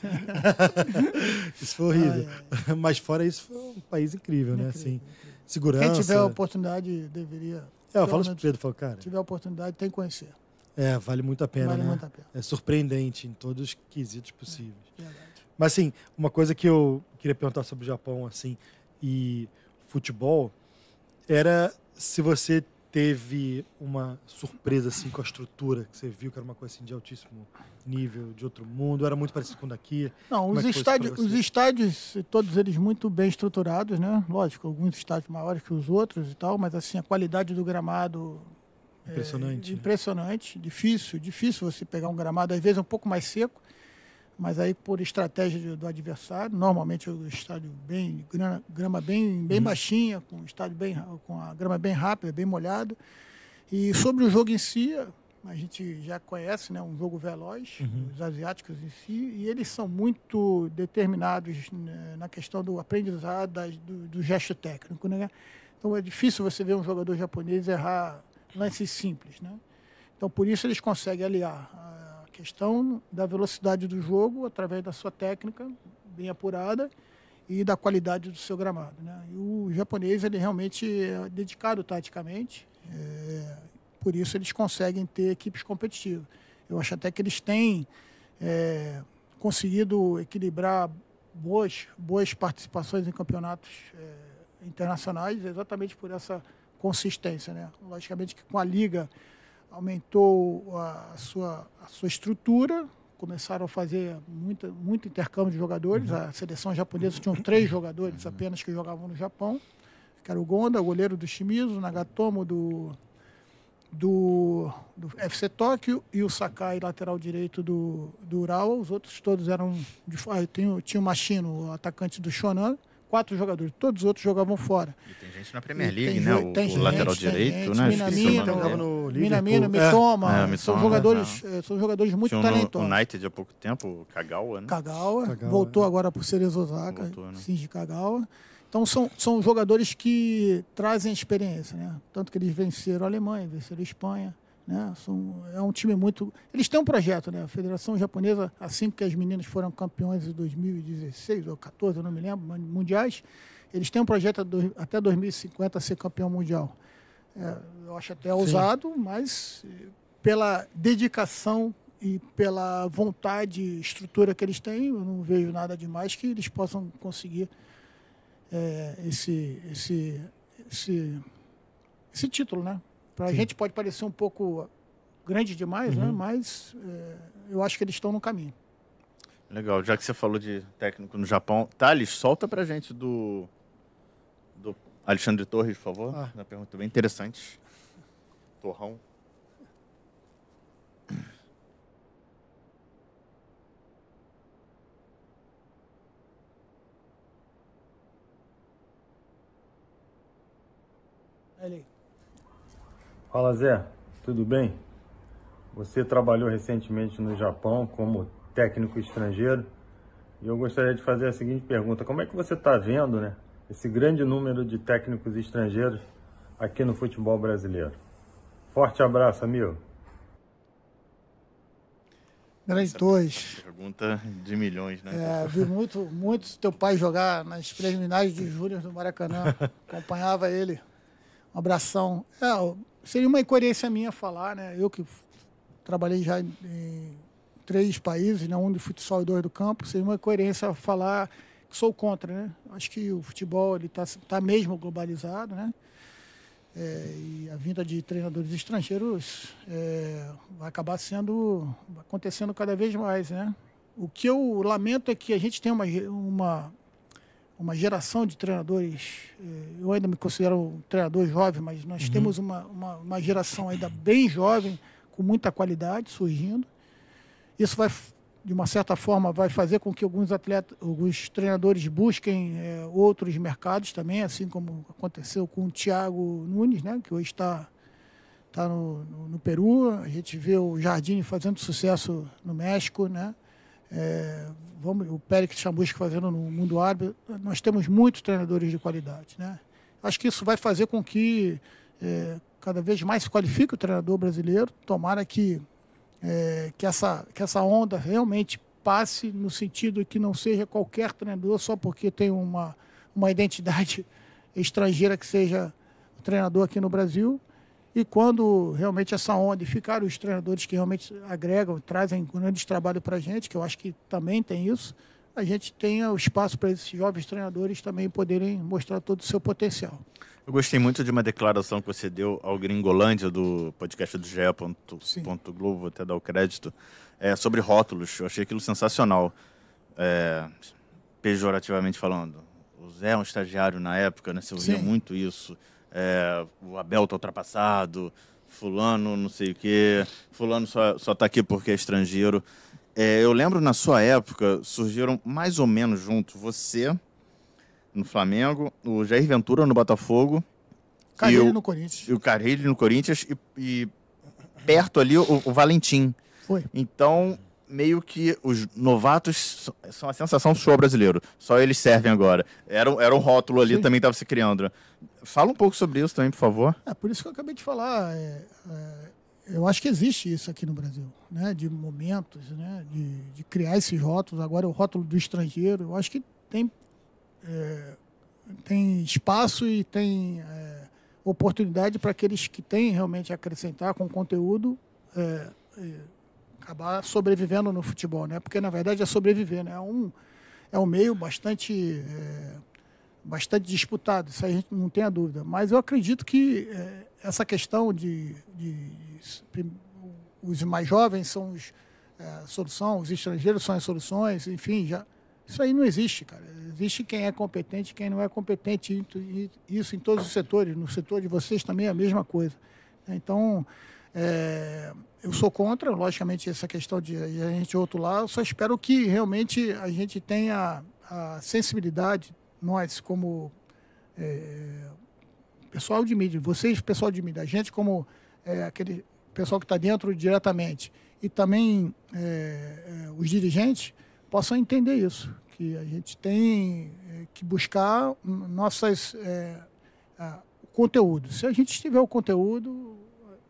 isso foi horrível. Ai, Mas fora isso, foi um país incrível, né? Incrível, Assim, segurança. Quem tiver a oportunidade deveria. É, eu falo isso pro Pedro, falo, cara, tiver a oportunidade, tem que conhecer. É, vale muito a pena, vale né? muito a pena. É surpreendente em todos os quesitos possíveis. Verdade. Mas assim, uma coisa que eu queria perguntar sobre o Japão, assim, e futebol, era se você teve uma surpresa assim com a estrutura que você viu que era uma coisa assim de altíssimo nível, de outro mundo, era muito parecido com o daqui. Não, Como os é foi isso estádios, os estádios, todos eles muito bem estruturados, né? Lógico, alguns estádios maiores que os outros e tal, mas assim, a qualidade do gramado Impressionante. É, né? impressionante, difícil, difícil você pegar um gramado, às vezes um pouco mais seco, mas aí por estratégia do, adversário, normalmente o estádio bem, grama, bem, bem Uhum. baixinha, com o estádio bem, com a grama bem rápida, bem molhada. E sobre o jogo em si, a gente já conhece, né, um jogo veloz, Uhum. os asiáticos em si, e eles são muito determinados né, na questão do aprendizado do, do gesto técnico, né? Então é difícil você ver um jogador japonês errar lances simples, né? Então por isso eles conseguem aliar a questão da velocidade do jogo através da sua técnica bem apurada e da qualidade do seu gramado, né? E o japonês ele realmente é dedicado taticamente, é, por isso eles conseguem ter equipes competitivas. Eu acho até que eles têm é, conseguido equilibrar boas, boas participações em campeonatos é, internacionais exatamente por essa consistência. Né? Logicamente que com a Liga aumentou a sua, a sua estrutura, começaram a fazer muita, muito intercâmbio de jogadores. A seleção japonesa tinha três jogadores apenas que jogavam no Japão, que era o Gonda, o goleiro do Shimizu, o Nagatomo do, do, do FC Tóquio e o Sakai, lateral direito do, do Urawa. Os outros todos eram. De, ah, tinha, tinha o Machino, o atacante do Shonan. Quatro jogadores, todos os outros jogavam fora. E tem gente na Premier E League, tem né? O, tem o gente, lateral tem direito, gente, né? O Minamino, no Minamino, Liverpool. É. Mitoma, É, são Mitoma, jogadores, eh, são jogadores muito Tinha no talentosos. United há pouco tempo, o Kagawa, né? Kagawa, Kagawa, voltou é. agora para o Cerezo Osaka, Voltou, né? Shinji Kagawa. Então são, são jogadores que trazem experiência, né? Tanto que eles venceram a Alemanha, venceram a Espanha, né? São, é um time muito. Eles têm um projeto, né? A Federação Japonesa, assim que as meninas foram campeões em 2016 ou 14, eu não me lembro, mundiais, eles têm um projeto até 2050 ser campeão mundial. É, eu acho até ousado, mas eh, pela dedicação e pela vontade e estrutura que eles têm, eu não vejo nada demais que eles possam conseguir é, esse, esse, esse, esse título, né? Para a gente pode parecer um pouco grande demais, né? Uhum. Mas é, eu acho que eles estão no caminho. Legal, já que você falou de técnico no Japão, Thales, solta pra gente do, do Alexandre Torres, por favor. Ah. Uma pergunta bem interessante. Torrão. Olha aí. Fala Zé, tudo bem? Você trabalhou recentemente no Japão como técnico estrangeiro e eu gostaria de fazer a seguinte pergunta: como é que você está vendo, né, esse grande número de técnicos estrangeiros aqui no futebol brasileiro? Forte abraço, amigo. Grande dois. Pergunta de milhões, né? É, vi muito, muito teu pai jogar nas preliminares de Júnior do Maracanã. Acompanhava ele. Um abração. É, o- seria uma incoerência minha falar, né? Eu que trabalhei já em, três países, né? um de futsal e dois do campo, seria uma incoerência falar que sou contra, né? Acho que o futebol está tá mesmo globalizado, né? É, e a vinda de treinadores estrangeiros é, vai acabar sendo acontecendo cada vez mais, né? O que eu lamento é que a gente tem uma, uma, uma geração de treinadores. Eu ainda me considero um treinador jovem, mas nós uhum. temos uma, uma, uma, geração ainda bem jovem, com muita qualidade surgindo. Isso vai, de uma certa forma, vai fazer com que alguns atletas, alguns treinadores busquem é, outros mercados também, assim como aconteceu com o Thiago Nunes, né, que hoje está tá no, no, no Peru. A gente vê o Jardim fazendo sucesso no México, né? É, vamos, o Pérez Chambusque fazendo no mundo árabe, nós temos muitos treinadores de qualidade. Né? Acho que isso vai fazer com que é, cada vez mais se qualifique o treinador brasileiro. Tomara que, é, que, essa, que essa onda realmente passe no sentido que não seja qualquer treinador só porque tem uma, uma identidade estrangeira que seja treinador aqui no Brasil. E quando realmente essa onda ficar os treinadores que realmente agregam, trazem grandes trabalho para a gente, que eu acho que também tem isso, a gente tenha o espaço para esses jovens treinadores também poderem mostrar todo o seu potencial. Eu gostei muito de uma declaração que você deu ao Gringolândia, do podcast do GE. Globo, vou até dar o crédito, é, sobre rótulos. Eu achei aquilo sensacional, é, pejorativamente falando. O Zé é um estagiário na época, né? Você ouvia Sim. muito isso é, o Abel tá ultrapassado, fulano não sei o quê, fulano só, só tá aqui porque é estrangeiro. É, eu lembro na sua época, surgiram mais ou menos junto você no Flamengo, o Jair Ventura no Botafogo. Carrilho no Corinthians. E o Carrilho no Corinthians e, e perto ali o, o Valentim. Foi. Então, meio que os novatos são a sensação do show brasileiro. Só eles servem agora. Era, era um rótulo ali, Sim. também estava se criando. Fala um pouco sobre isso também, por favor. É, por isso que eu acabei de falar. É, é, eu acho que existe isso aqui no Brasil, né? De momentos, né? De, de criar esses rótulos. Agora o rótulo do estrangeiro. Eu acho que tem, é, tem espaço e tem é, oportunidade para aqueles que têm realmente a acrescentar com conteúdo é, acabar sobrevivendo no futebol, né? Porque na verdade é sobreviver, né? É um, é um meio bastante, é, bastante disputado, isso a gente não tem a dúvida. Mas eu acredito que é, essa questão de, de, de, os mais jovens são os, é, solução, os estrangeiros são as soluções, enfim, já isso aí não existe, cara. Existe quem é competente e quem não é competente, isso em todos os setores. No setor de vocês também é a mesma coisa. Então, é, eu sou contra, logicamente, essa questão de a gente outro. Eu só espero que realmente a gente tenha a sensibilidade, nós, como é, pessoal de mídia, vocês, pessoal de mídia, a gente, como é, aquele pessoal que está dentro diretamente, e também é, é, os dirigentes, possam entender isso, que a gente tem é, que buscar nossas conteúdo. Se a gente tiver o conteúdo,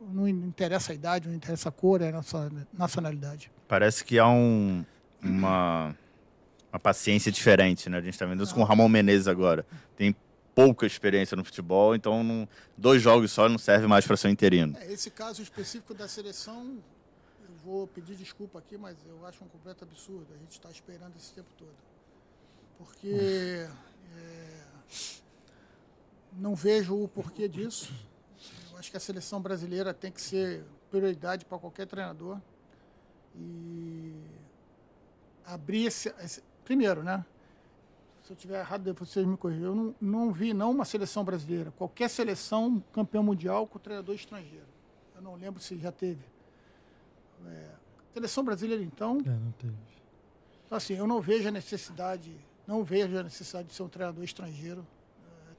não interessa a idade, não interessa a cor, é a nossa nacionalidade. Parece que há um, uma, uma paciência diferente, né? A gente está vendo isso com o Ramon Menezes agora. Tem pouca experiência no futebol, então não, dois jogos só não serve mais para ser interino. É, esse caso específico da seleção, eu vou pedir desculpa aqui, mas eu acho um completo absurdo. A gente está esperando esse tempo todo. Porque é, não vejo o porquê disso acho que a seleção brasileira tem que ser prioridade para qualquer treinador. E abrir esse, esse, Primeiro, né? Se eu estiver errado, vocês me corrigem. Eu não, não vi não uma seleção brasileira. Qualquer seleção campeão mundial com treinador estrangeiro. Eu não lembro se já teve. É, seleção brasileira, então. É, não teve. Então, assim, eu não vejo a necessidade, não vejo a necessidade de ser um treinador estrangeiro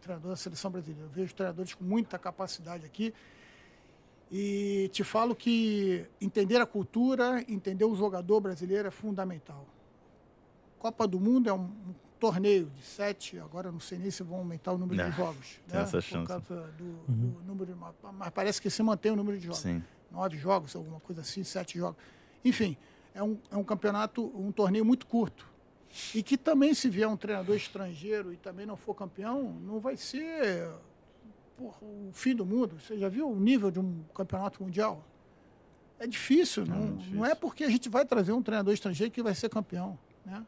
treinador da seleção brasileira. Eu vejo treinadores com muita capacidade aqui. E te falo que entender a cultura, entender o jogador brasileiro é fundamental. Copa do Mundo é um, torneio de sete, agora não sei nem se vão aumentar o número não, de jogos. Tem né? essa chance. Do, uhum. do número, mas parece que se mantém o número de jogos. Sim. Nove jogos, alguma coisa assim, sete jogos. Enfim, é um, é um campeonato, um torneio muito curto. E que também, se vier um treinador estrangeiro e também não for campeão, não vai ser porra, o fim do mundo. Você já viu o nível de um campeonato mundial? É difícil, não, não, é, difícil. não é porque a gente vai trazer um treinador estrangeiro que vai ser campeão. Né?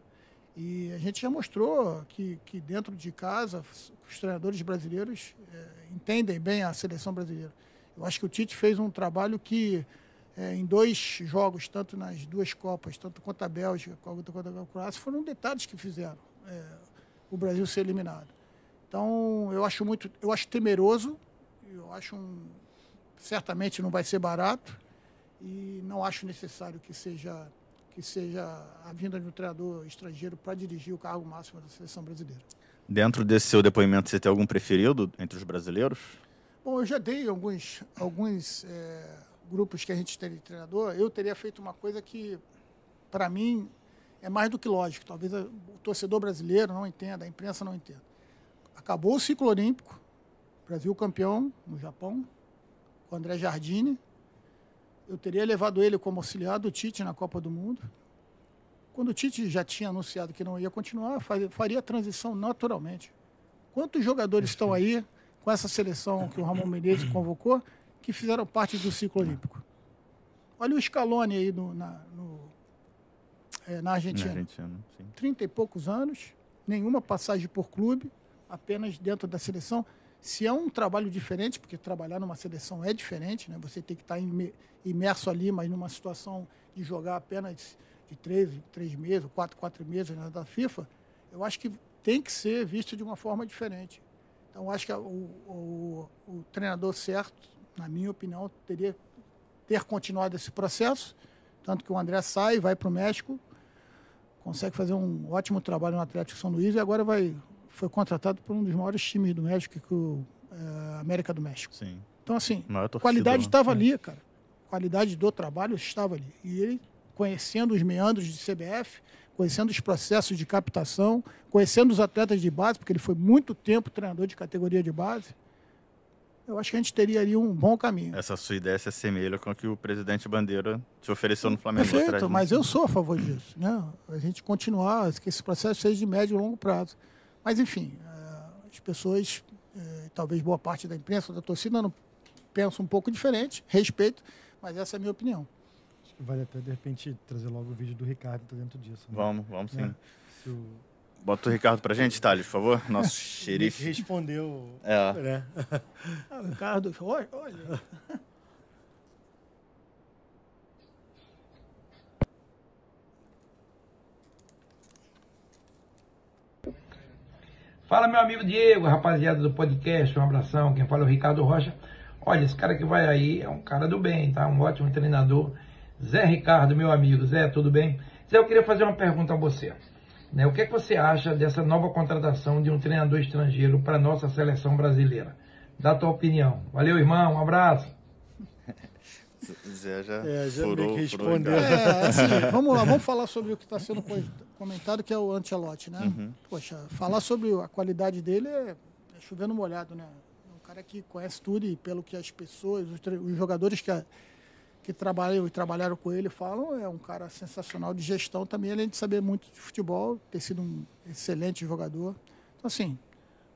E a gente já mostrou que, que dentro de casa os treinadores brasileiros é, entendem bem a seleção brasileira. Eu acho que o Tite fez um trabalho que é, em dois jogos, tanto nas duas Copas, tanto contra a Bélgica quanto contra a Croácia, foram detalhes que fizeram. É, o Brasil ser eliminado. Então, eu acho muito, eu acho temeroso, eu acho um, certamente não vai ser barato e não acho necessário que seja que seja a vinda de um treinador estrangeiro para dirigir o cargo máximo da seleção brasileira. Dentro desse seu depoimento, você tem algum preferido entre os brasileiros? Bom, eu já dei alguns, alguns é, grupos que a gente teria treinador. Eu teria feito uma coisa que, para mim, é mais do que lógico. Talvez o torcedor brasileiro não entenda, a imprensa não entenda. Acabou o ciclo olímpico, Brasil campeão no Japão, com o André Jardine, eu teria levado ele como auxiliar do Tite na Copa do Mundo. Quando o Tite já tinha anunciado que não ia continuar, faria a transição naturalmente. Quantos jogadores estão aí com essa seleção que o Ramon Menezes convocou que fizeram parte do ciclo olímpico? Olha o Scaloni aí no, na, no, é, na Argentina. Na Argentina. 30 e poucos anos, nenhuma passagem por clube, apenas dentro da seleção. Se é um trabalho diferente, porque trabalhar numa seleção é diferente, né? você tem que estar imerso ali, mas numa situação de jogar apenas de três, três meses, quatro, quatro meses né, da FIFA, eu acho que tem que ser visto de uma forma diferente. Então, acho que o, o, o treinador certo, na minha opinião, teria ter continuado esse processo, tanto que o André sai, vai para o México, consegue fazer um ótimo trabalho no Atlético São Luís e agora vai foi contratado por um dos maiores times do México, que é o é, América do México. Sim. Então, assim, a qualidade estava ali, cara. A qualidade do trabalho estava ali. E ele, conhecendo os meandros de CBF, conhecendo os processos de captação, conhecendo os atletas de base, porque ele foi muito tempo treinador de categoria de base, eu acho que a gente teria ali um bom caminho. Essa sua ideia se assemelha com o que o presidente Bandeira te ofereceu no Flamengo. Perfeito, atrás, né? mas eu sou a favor disso. Né? A gente continuar, que esse processo seja de médio e longo prazo. Mas, enfim, eh, as pessoas, eh, talvez boa parte da imprensa, da torcida, não pensam um pouco diferente, respeito, mas essa é a minha opinião. Acho que vale até, de repente, trazer logo o vídeo do Ricardo dentro disso. Né? Vamos, vamos sim. É. O... Bota o Ricardo pra gente, Thales, por favor. Nosso xerife. Respondeu. É. Né? ah, Ricardo, olha. olha. Fala, meu amigo Diego, rapaziada do podcast, um abração. Quem fala é o Ricardo Rocha. Olha, esse cara que vai aí é um cara do bem, tá? Um ótimo treinador. Zé Ricardo, meu amigo. Zé, tudo bem? Zé, eu queria fazer uma pergunta a você. Né? O que, é que você acha dessa nova contratação de um treinador estrangeiro para nossa seleção brasileira? Dá a tua opinião. Valeu, irmão. Um abraço. Zé já, é, já furou, respondeu. É, assim, vamos lá, vamos falar sobre o que está sendo comentado, que é o Ancelotti, né? Uhum. Poxa, falar sobre a qualidade dele é, é chovendo molhado, né? É um cara que conhece tudo e pelo que as pessoas, os, os jogadores que, a, que trabalham e trabalharam com ele falam, é um cara sensacional de gestão também, além de saber muito de futebol, ter sido um excelente jogador. Então, assim,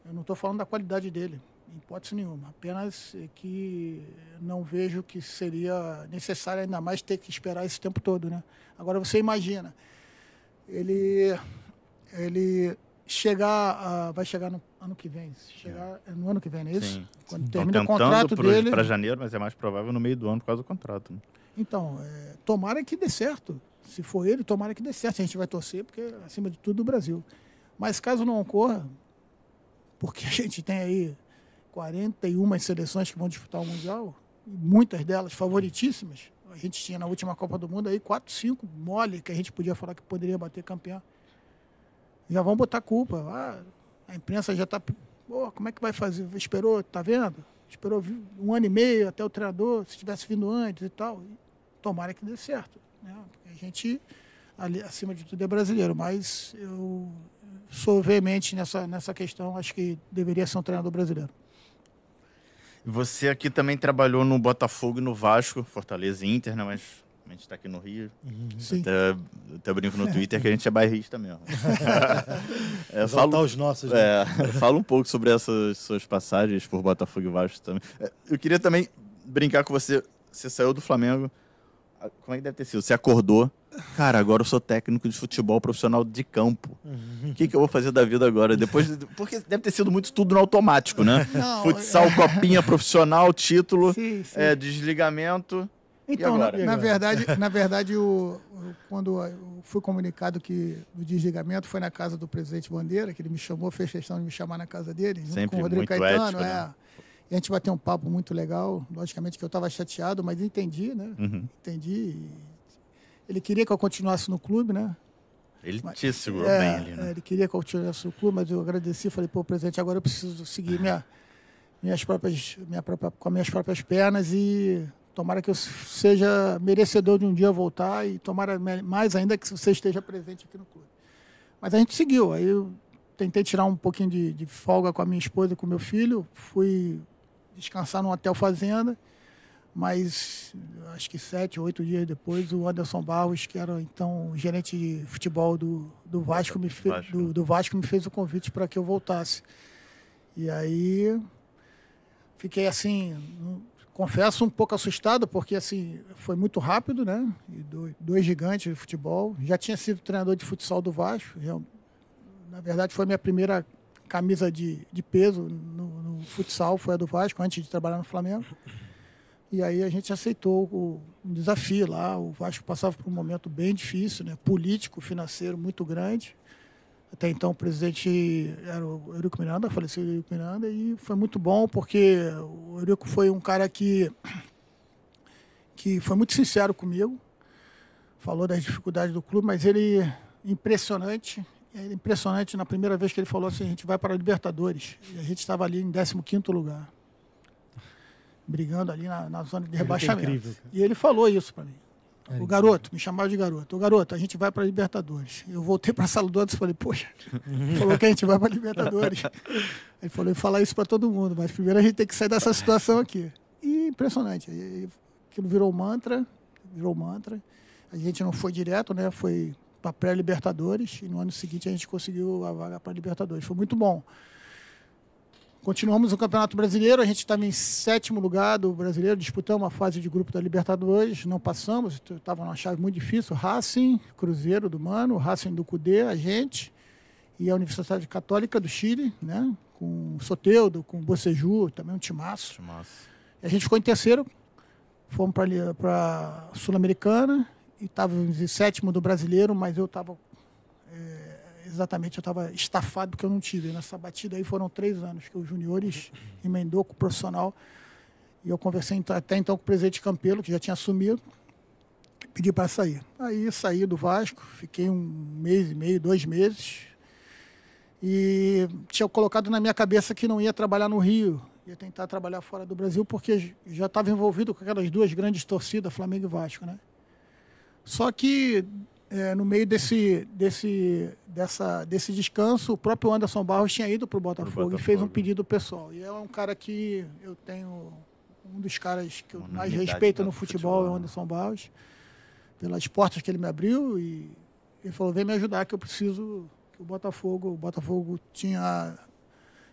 eu não estou falando da qualidade dele em hipótese nenhuma. Apenas que não vejo que seria necessário ainda mais ter que esperar esse tempo todo, né? Agora você imagina, ele ele chegar, vai chegar no ano que vem, chegar é. no ano que vem, não é isso? Sim. Quando Sim. termina o contrato pro, dele para janeiro, mas é mais provável no meio do ano por causa do contrato. Né? Então, é, tomara que dê certo. Se for ele, tomara que dê certo. A gente vai torcer porque acima de tudo do Brasil. Mas caso não ocorra, porque a gente tem aí 41 seleções que vão disputar o Mundial, muitas delas favoritíssimas. A gente tinha na última Copa do Mundo aí 4, 5 mole que a gente podia falar que poderia bater campeão. Já vão botar culpa. Ah, a imprensa já está. como é que vai fazer? Esperou, tá vendo? Esperou um ano e meio até o treinador, se tivesse vindo antes e tal. tomara que dê certo. Né? Porque a gente, ali, acima de tudo, é brasileiro. Mas eu sou veemente nessa, nessa questão. Acho que deveria ser um treinador brasileiro. Você aqui também trabalhou no Botafogo e no Vasco, Fortaleza e Inter, né? Mas a gente está aqui no Rio. Uhum. Até, até brinco no Twitter que a gente é bairrista mesmo. é, fala, os nossos. Né? É, fala um pouco sobre essas suas passagens por Botafogo e Vasco também. É, eu queria também brincar com você. Você saiu do Flamengo. Como é que deve ter sido? Você acordou Cara, agora eu sou técnico de futebol profissional de campo. O que, que eu vou fazer da vida agora? Depois, porque deve ter sido muito tudo no automático, né? Não, Futsal, é... copinha profissional, título, sim, sim. É, desligamento. Então, na, na, verdade, na verdade o, quando eu fui comunicado que o desligamento foi na casa do presidente Bandeira, que ele me chamou, fez questão de me chamar na casa dele, junto Sempre com o Rodrigo muito Caetano. ético, é. né? E a gente bateu um papo muito legal. Logicamente que eu estava chateado, mas entendi, né? Uhum. Entendi. Ele queria que eu continuasse no clube, né? Ele Mas- te segurou É, bem ali, é, né? ele queria que eu continuasse no clube, mas eu agradeci. Falei, pô, presidente, agora eu preciso seguir minha, minhas próprias, minha própria, com as minhas próprias pernas e tomara que eu seja merecedor de um dia voltar e tomara mais ainda que você esteja presente aqui no clube. Mas a gente seguiu. Aí eu tentei tirar um pouquinho de, de folga com a minha esposa e com o meu filho. Fui descansar num hotel fazenda. Mas acho que sete, oito dias depois, o Anderson Barros, que era então gerente de futebol do, do Vasco, me fe- do, do Vasco, me fez o convite para que eu voltasse. E aí fiquei assim, confesso, um pouco assustado, porque assim foi muito rápido, né? E do- dois gigantes de futebol. Já tinha sido treinador de futsal do Vasco. já- na verdade, foi a minha primeira camisa de, de peso no, futsal, foi a do Vasco, antes de trabalhar no Flamengo. E aí a gente aceitou o, um desafio lá. O Vasco passava por um momento bem difícil, né? político, financeiro muito grande. Até então o presidente era o Eurico Miranda, faleceu o Eurico Miranda, e foi muito bom porque o Eurico foi um cara que, que foi muito sincero comigo, falou das dificuldades do clube, mas ele impressionante, é impressionante na primeira vez que ele falou assim, a gente vai para a Libertadores, e a gente estava ali em 15º lugar, brigando ali na, na zona de é rebaixamento. incrível, cara. e ele falou isso para mim. O garoto, me chamava de garoto. O garoto, a gente vai para Libertadores. Eu voltei para a sala do outro e falei, poxa, falou que a gente vai para Libertadores. Ele falou, falar isso para todo mundo, mas primeiro a gente tem que sair dessa situação aqui. E impressionante. Aquilo virou mantra, virou mantra. A gente não foi direto, né? Foi para pré-Libertadores e no ano seguinte a gente conseguiu a vaga para Libertadores. Foi muito bom. Continuamos no Campeonato Brasileiro, a gente estava em sétimo lugar do Brasileiro, disputamos a fase de grupo da Libertadores, não passamos, estava numa chave muito difícil, Racing, Cruzeiro do Mano, Racing do Cudê, a gente, e a Universidade Católica do Chile, né, com o Soteudo, com o Boceju, também um timaço. E a gente ficou em terceiro, fomos para a Sul-Americana, e estávamos em sétimo do Brasileiro, mas eu estava exatamente, eu estava estafado porque eu não tive. Nessa batida aí foram três anos que os juniores emendou com o profissional. E eu conversei então- até então com o presidente Campelo, que já tinha assumido, pedi para sair. Aí saí do Vasco, fiquei um mês e meio, dois meses. E tinha colocado na minha cabeça que não ia trabalhar no Rio, ia tentar trabalhar fora do Brasil, porque já estava envolvido com aquelas duas grandes torcidas, Flamengo e Vasco, né? Só que é, no meio desse, desse, dessa, desse descanso, o próprio Anderson Barros tinha ido para o Botafogo, e fez um pedido pessoal. E é um cara que eu tenho, um dos caras que eu mais respeito no futebol, futebol, é o né? Anderson Barros, pelas portas que ele me abriu e ele falou, vem me ajudar que eu preciso que o Botafogo, o Botafogo tinha,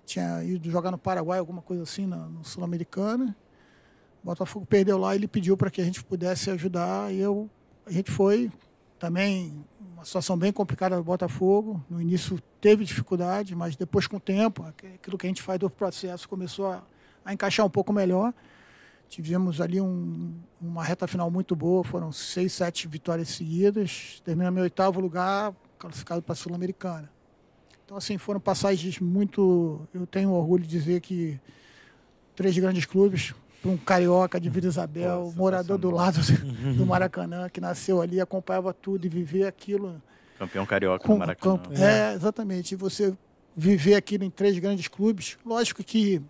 tinha ido jogar no Paraguai, alguma coisa assim, na, no Sul-Americana. O Botafogo perdeu lá, ele pediu para que a gente pudesse ajudar e eu, a gente foi. Também uma situação bem complicada do Botafogo. No início teve dificuldade, mas depois, com o tempo, aquilo que a gente faz do processo começou a, a encaixar um pouco melhor. Tivemos ali um- uma reta final muito boa, foram seis, sete vitórias seguidas. Terminamos em oitavo lugar, classificado para a Sul-Americana. Então, assim, foram passagens muito. Eu tenho orgulho de dizer que três grandes clubes, para um carioca de Vila Isabel, Pô, morador do lado do Maracanã, que nasceu ali, acompanhava tudo e viver aquilo Campeão carioca com no Maracanã. campo. É, exatamente. E você viver aquilo em três grandes clubes, lógico que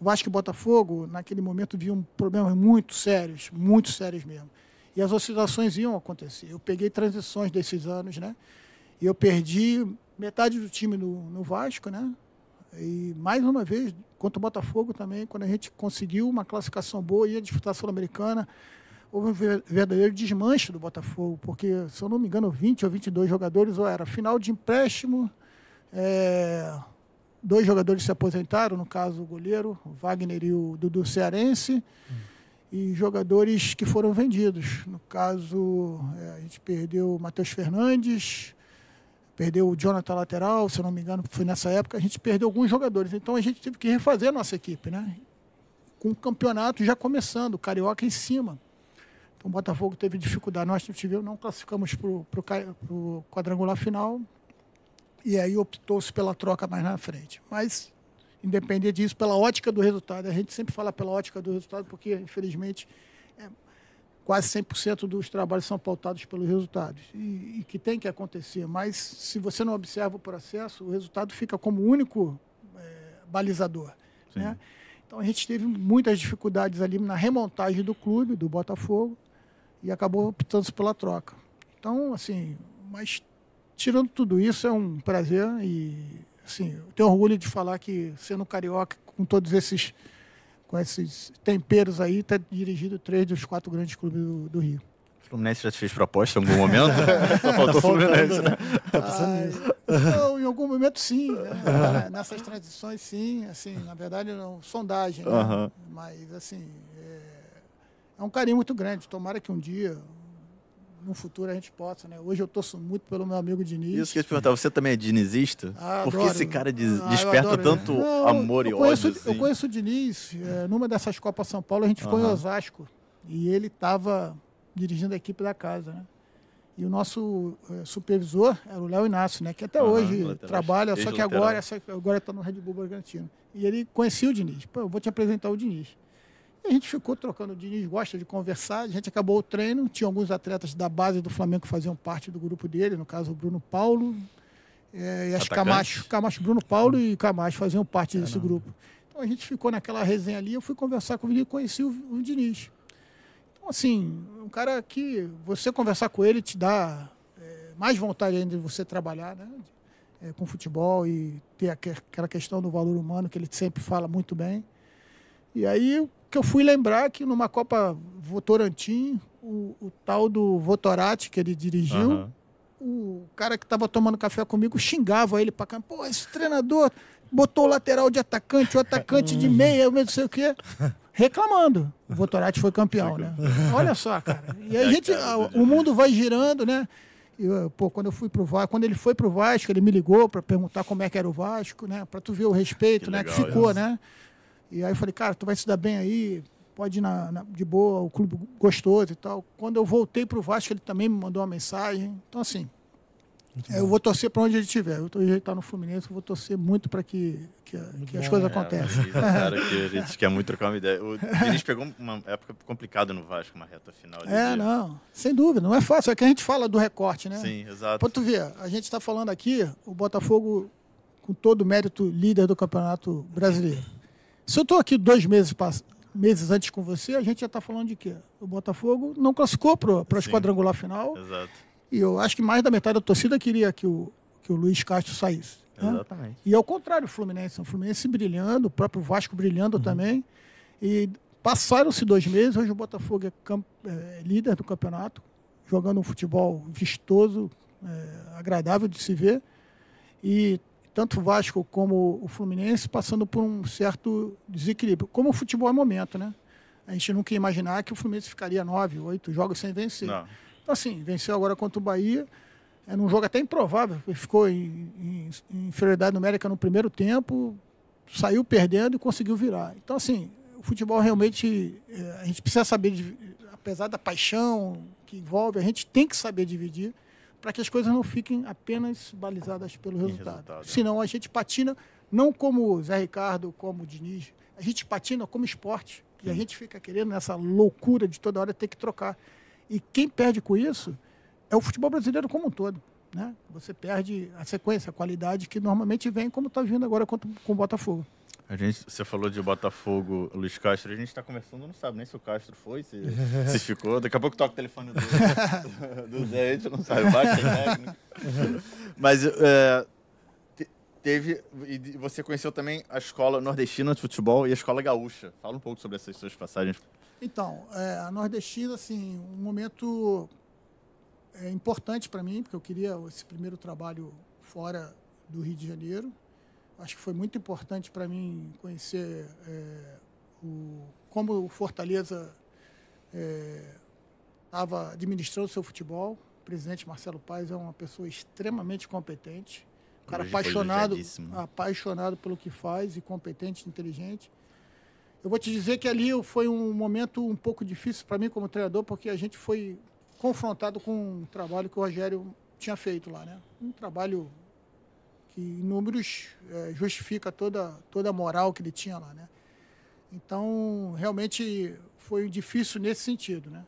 Vasco e Botafogo, naquele momento, viam problemas muito sérios, muito sérios mesmo. E as oscilações iam acontecer. Eu peguei transições desses anos, né? E eu perdi metade do time no, no Vasco, né? E mais uma vez, contra o Botafogo também, quando a gente conseguiu uma classificação boa, ia disputar a Sul-Americana, houve um ver- verdadeiro desmanche do Botafogo, porque, se eu não me engano, 20 ou 22 jogadores, ou era final de empréstimo, é, dois jogadores se aposentaram, no caso o goleiro, o Wagner e o Dudu Cearense, e jogadores que foram vendidos. No caso, é, a gente perdeu o Matheus Fernandes, perdeu o Jonathan lateral, se eu não me engano, foi nessa época, a gente perdeu alguns jogadores. Então a gente teve que refazer a nossa equipe, né? Com o campeonato já começando, o Carioca em cima. Então, o Botafogo teve dificuldade. Nós tivemos, não classificamos para o quadrangular final. E aí optou-se pela troca mais na frente. Mas, independente disso, pela ótica do resultado. A gente sempre fala pela ótica do resultado, porque, infelizmente, quase 100% dos trabalhos são pautados pelos resultados. E, e, que tem que acontecer. Mas, se você não observa o processo, o resultado fica como único é, balizador. Né? Então, a gente teve muitas dificuldades ali na remontagem do clube, do Botafogo e acabou optando pela troca. Então, assim, mas tirando tudo isso, é um prazer e, assim, eu tenho orgulho de falar que, sendo carioca, com todos esses, com esses temperos aí, está dirigido três dos quatro grandes clubes do, do Rio. O Fluminense já te fez proposta em algum momento? Só faltou o Fluminense, né? Tá Não, em algum momento, sim. Né? Nessas transições, sim. Assim, na verdade, não, sondagem. Né? Uhum. Mas, assim, é um carinho muito grande. Tomara que um dia, no futuro, a gente possa, né? Hoje eu torço muito pelo meu amigo Diniz. Isso que eu ia te perguntar, você também é dinizista? Ah, Por que esse cara des ah, desperta tanto Não, amor e conheço, ódio? Assim? Eu conheço o Diniz, é, numa dessas Copas São Paulo, a gente ficou em Osasco. E ele estava dirigindo a equipe da casa, né? E o nosso é, supervisor era o Léo Inácio, né? Que até hoje trabalha, só que agora agora está no Red Bull Bragantino. E ele conhecia o Diniz. Pô, eu vou te apresentar o Diniz. E a gente ficou trocando. O Diniz gosta de conversar. A gente acabou o treino. Tinha alguns atletas da base do Flamengo que faziam parte do grupo dele, no caso o Bruno Paulo. É, e acho Camacho, Camacho, Bruno Paulo e Camacho faziam parte é, desse não. grupo. Então a gente ficou naquela resenha ali. Eu fui conversar com ele e conheci o, o Diniz. Então, assim, um cara que você conversar com ele te dá é, mais vontade ainda de você trabalhar, né? É, com futebol e ter aquela questão do valor humano que ele sempre fala muito bem. E aí que eu fui lembrar que numa Copa Votorantim, o, o tal do Votorati que ele dirigiu, uhum. o cara que estava tomando café comigo xingava ele para cá. Pô, esse treinador botou o lateral de atacante, o atacante de meia, eu não sei o quê. Reclamando. O Votorati foi campeão, né? Olha só, cara. E a gente, o mundo vai girando, né? Eu, pô, quando eu fui pro Vasco, quando ele foi pro Vasco, ele me ligou para perguntar como é que era o Vasco, né? Para tu ver o respeito, que né? Legal, que ficou, isso. né? E aí eu falei, cara, tu vai se dar bem aí, pode ir na, na, de boa, o clube gostoso e tal. Quando eu voltei para o Vasco, ele também me mandou uma mensagem. Então, assim, eu vou torcer para onde ele estiver. Eu estou está no Fluminense, eu vou torcer muito para que, que, que as coisas é, aconteçam. É, cara que a gente quer muito trocar uma ideia. O Diniz pegou uma época complicada no Vasco, uma reta final. É, de... não, sem dúvida. Não é fácil. É que a gente fala do recorte, né? Sim, exato. Para tu ver, a gente está falando aqui, o Botafogo, com todo o mérito, líder do Campeonato Brasileiro. Se eu estou aqui dois meses, meses antes com você, a gente já está falando de quê? O Botafogo não classificou para a quadrangular final. Exato. E eu acho que mais da metade da torcida queria que o, que o Luiz Castro saísse. Né? Exatamente. E ao contrário, o Fluminense. O Fluminense brilhando, o próprio Vasco brilhando uhum. também. E passaram-se dois meses, hoje o Botafogo é, é, líder do campeonato, jogando um futebol vistoso, é, agradável de se ver. E tanto o Vasco como o Fluminense passando por um certo desequilíbrio. Como o futebol é momento, né? A gente nunca ia imaginar que o Fluminense ficaria nove, oito jogos sem vencer. Não. Então, assim, venceu agora contra o Bahia. É um jogo até improvável. Ele ficou em, em, em inferioridade numérica no primeiro tempo, saiu perdendo e conseguiu virar. Então, assim, o futebol realmente, é, a gente precisa saber, apesar da paixão que envolve, a gente tem que saber dividir para que as coisas não fiquem apenas balizadas pelo resultado. resultado. É. Senão a gente patina, não como o Zé Ricardo, como o Diniz, a gente patina como esporte. E a gente fica querendo nessa loucura de toda hora ter que trocar. E quem perde com isso é o futebol brasileiro como um todo. Né? Você perde a sequência, a qualidade que normalmente vem, como está vindo agora com o Botafogo. A gente, você falou de Botafogo, Luiz Castro, a gente está conversando, não sabe nem se o Castro foi, se, se ficou. Daqui a pouco toca o telefone do, do Zé, a gente não sabe, baixa técnico. Mas é, teve, e você conheceu também a escola nordestina de futebol e a escola gaúcha. Fala um pouco sobre essas suas passagens. Então, é, a nordestina, assim, um momento é, importante para mim, porque eu queria esse primeiro trabalho fora do Rio de Janeiro acho que foi muito importante para mim conhecer é, o, como o Fortaleza estava é, administrando o seu futebol. O presidente Marcelo Paes é uma pessoa extremamente competente, um cara apaixonado, apaixonado pelo que faz e competente, inteligente. Eu vou te dizer que ali foi um momento um pouco difícil para mim como treinador, porque a gente foi confrontado com um trabalho que o Rogério tinha feito lá, né? Um trabalho que em números é, justifica toda, toda a moral que ele tinha lá, né? Então, realmente foi difícil nesse sentido, né?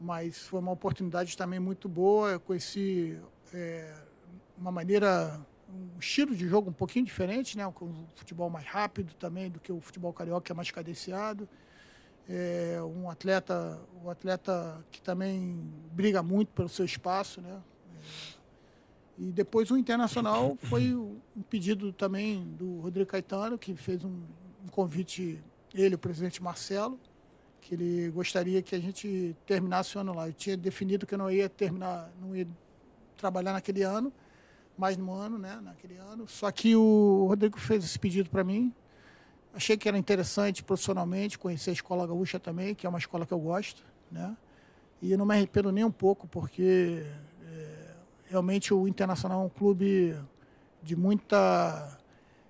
Mas foi uma oportunidade também muito boa. Eu conheci é, uma maneira, um estilo de jogo um pouquinho diferente, né? Um futebol mais rápido também do que o futebol carioca, que é mais cadenciado. É, um atleta, um atleta que também briga muito pelo seu espaço, né? É, e depois o Internacional foi um pedido também do Rodrigo Caetano, que fez um, um convite, ele, o presidente Marcelo, que ele gostaria que a gente terminasse o ano lá. Eu tinha definido que eu não ia terminar, não ia trabalhar naquele ano, mais no ano, né, naquele ano. Só que o Rodrigo fez esse pedido para mim. Achei que era interessante profissionalmente conhecer a Escola Gaúcha também, que é uma escola que eu gosto, né? E eu não me arrependo nem um pouco, porque realmente o Internacional é um clube de muita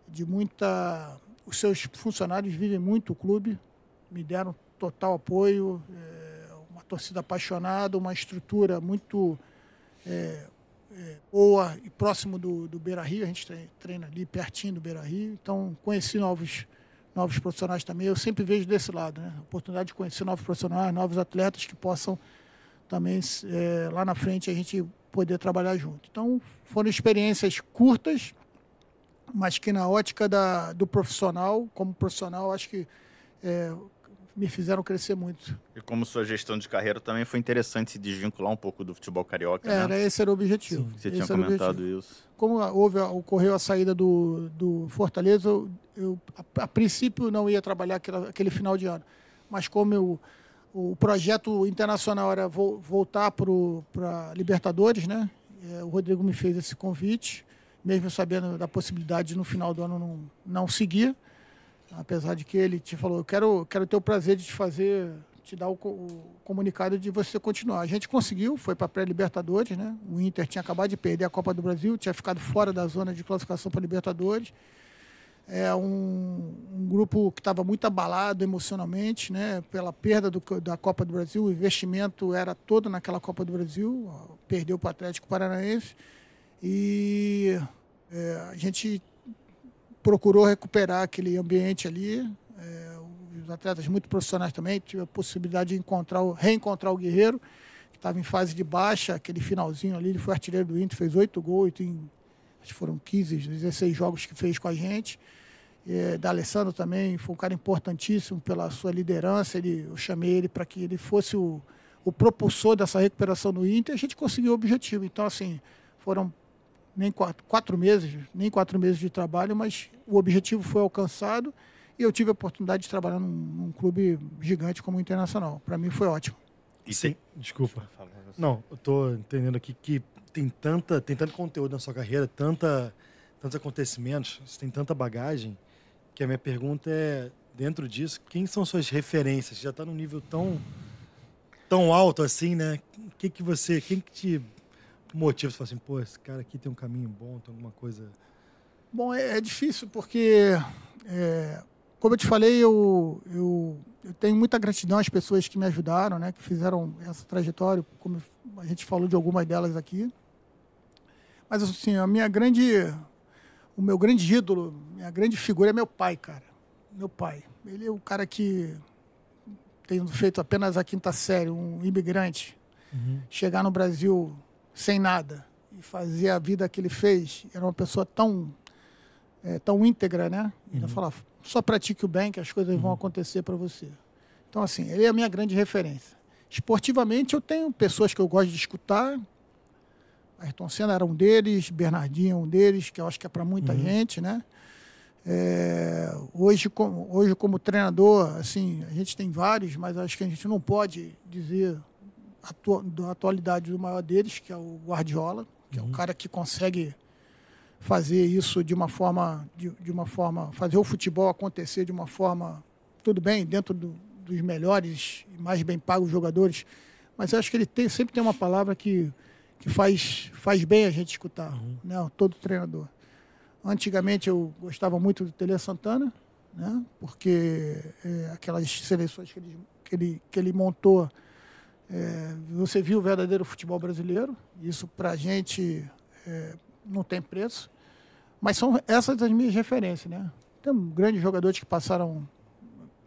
de muita os seus funcionários vivem muito o clube me deram total apoio é, uma torcida apaixonada uma estrutura muito é, é, boa e próximo do, do Beira Rio a gente treina ali pertinho do Beira Rio então conheci novos novos profissionais também eu sempre vejo desse lado né a oportunidade de conhecer novos profissionais novos atletas que possam também é, lá na frente a gente poder trabalhar junto. Então, foram experiências curtas, mas que na ótica da, do profissional, como profissional, acho que é, me fizeram crescer muito. E como sua gestão de carreira também foi interessante se desvincular um pouco do futebol carioca, era, né? Esse era o objetivo. Sim, você tinha comentado isso. Como houve, ocorreu a saída do, do Fortaleza, eu, eu a, a, princípio não ia trabalhar aquele, aquele final de ano. Mas como eu o projeto internacional era voltar para Libertadores, né? É, o Rodrigo me fez esse convite, mesmo sabendo da possibilidade de no final do ano não, não seguir, apesar de que ele te falou, eu quero, quero ter o prazer de te fazer, te dar o, o comunicado de você continuar. A gente conseguiu, foi para pré-Libertadores, né? O Inter tinha acabado de perder a Copa do Brasil, tinha ficado fora da zona de classificação para Libertadores é um, um grupo que estava muito abalado emocionalmente, né, pela perda do, da Copa do Brasil. O investimento era todo naquela Copa do Brasil, perdeu para o Atlético Paranaense e é, a gente procurou recuperar aquele ambiente ali. É, os atletas muito profissionais também tive a possibilidade de encontrar, reencontrar o Guerreiro que estava em fase de baixa, aquele finalzinho ali, ele foi artilheiro do Inter, fez oito gols, tem acho que foram 15, 16 jogos que fez com a gente. É, da Alessandro também, foi um cara importantíssimo pela sua liderança. Ele, eu chamei ele para que ele fosse o, o propulsor dessa recuperação no Inter. A gente conseguiu o objetivo. Então, assim, foram nem quatro, quatro meses, nem quatro meses de trabalho, mas o objetivo foi alcançado e eu tive a oportunidade de trabalhar num, num clube gigante como o Internacional. Para mim foi ótimo. E sim, desculpa. Não, eu estou entendendo aqui que tem tanta, tem tanto conteúdo na sua carreira, tanta, tantos acontecimentos, você tem tanta bagagem que a minha pergunta é, dentro disso, quem são suas referências? Já está num nível tão, tão alto assim, né? O que, que você, quem que te motiva? Você fala assim, pô, esse cara aqui tem um caminho bom, tem alguma coisa... Bom, é, é difícil porque, é, como eu te falei, eu, eu, eu, tenho muita gratidão às pessoas que me ajudaram, né? Que fizeram essa trajetória, como a gente falou de algumas delas aqui. Mas, assim, a minha grande o meu grande ídolo, minha grande figura é meu pai, cara. Meu pai. Ele é o cara que tem feito apenas a quinta série, um imigrante, uhum. chegar no Brasil sem nada e fazer a vida que ele fez. Era uma pessoa tão, é, tão íntegra, né? Ele uhum. falava, só pratique o bem que as coisas uhum. vão acontecer para você. Então, assim, ele é a minha grande referência. Esportivamente, eu tenho pessoas que eu gosto de escutar, Ayrton Senna era um deles, Bernardinho é um deles, que eu acho que é para muita uhum. gente, né? É, hoje, como, hoje, como treinador, assim, a gente tem vários, mas acho que a gente não pode dizer atu da atualidade do maior deles, que é o Guardiola, que uhum. é o cara que consegue fazer isso de uma forma, de, de, uma forma, fazer o futebol acontecer de uma forma, tudo bem, dentro do, dos melhores e mais bem pagos jogadores, mas acho que ele tem, sempre tem uma palavra que que faz, faz bem a gente escutar, uhum. né? todo treinador. Antigamente eu gostava muito do Tele Santana, né? porque é, aquelas seleções que ele, que ele, que ele montou, é, você viu o verdadeiro futebol brasileiro, isso para a gente é, não tem preço, mas são essas as minhas referências. Né? Tem grandes jogadores que passaram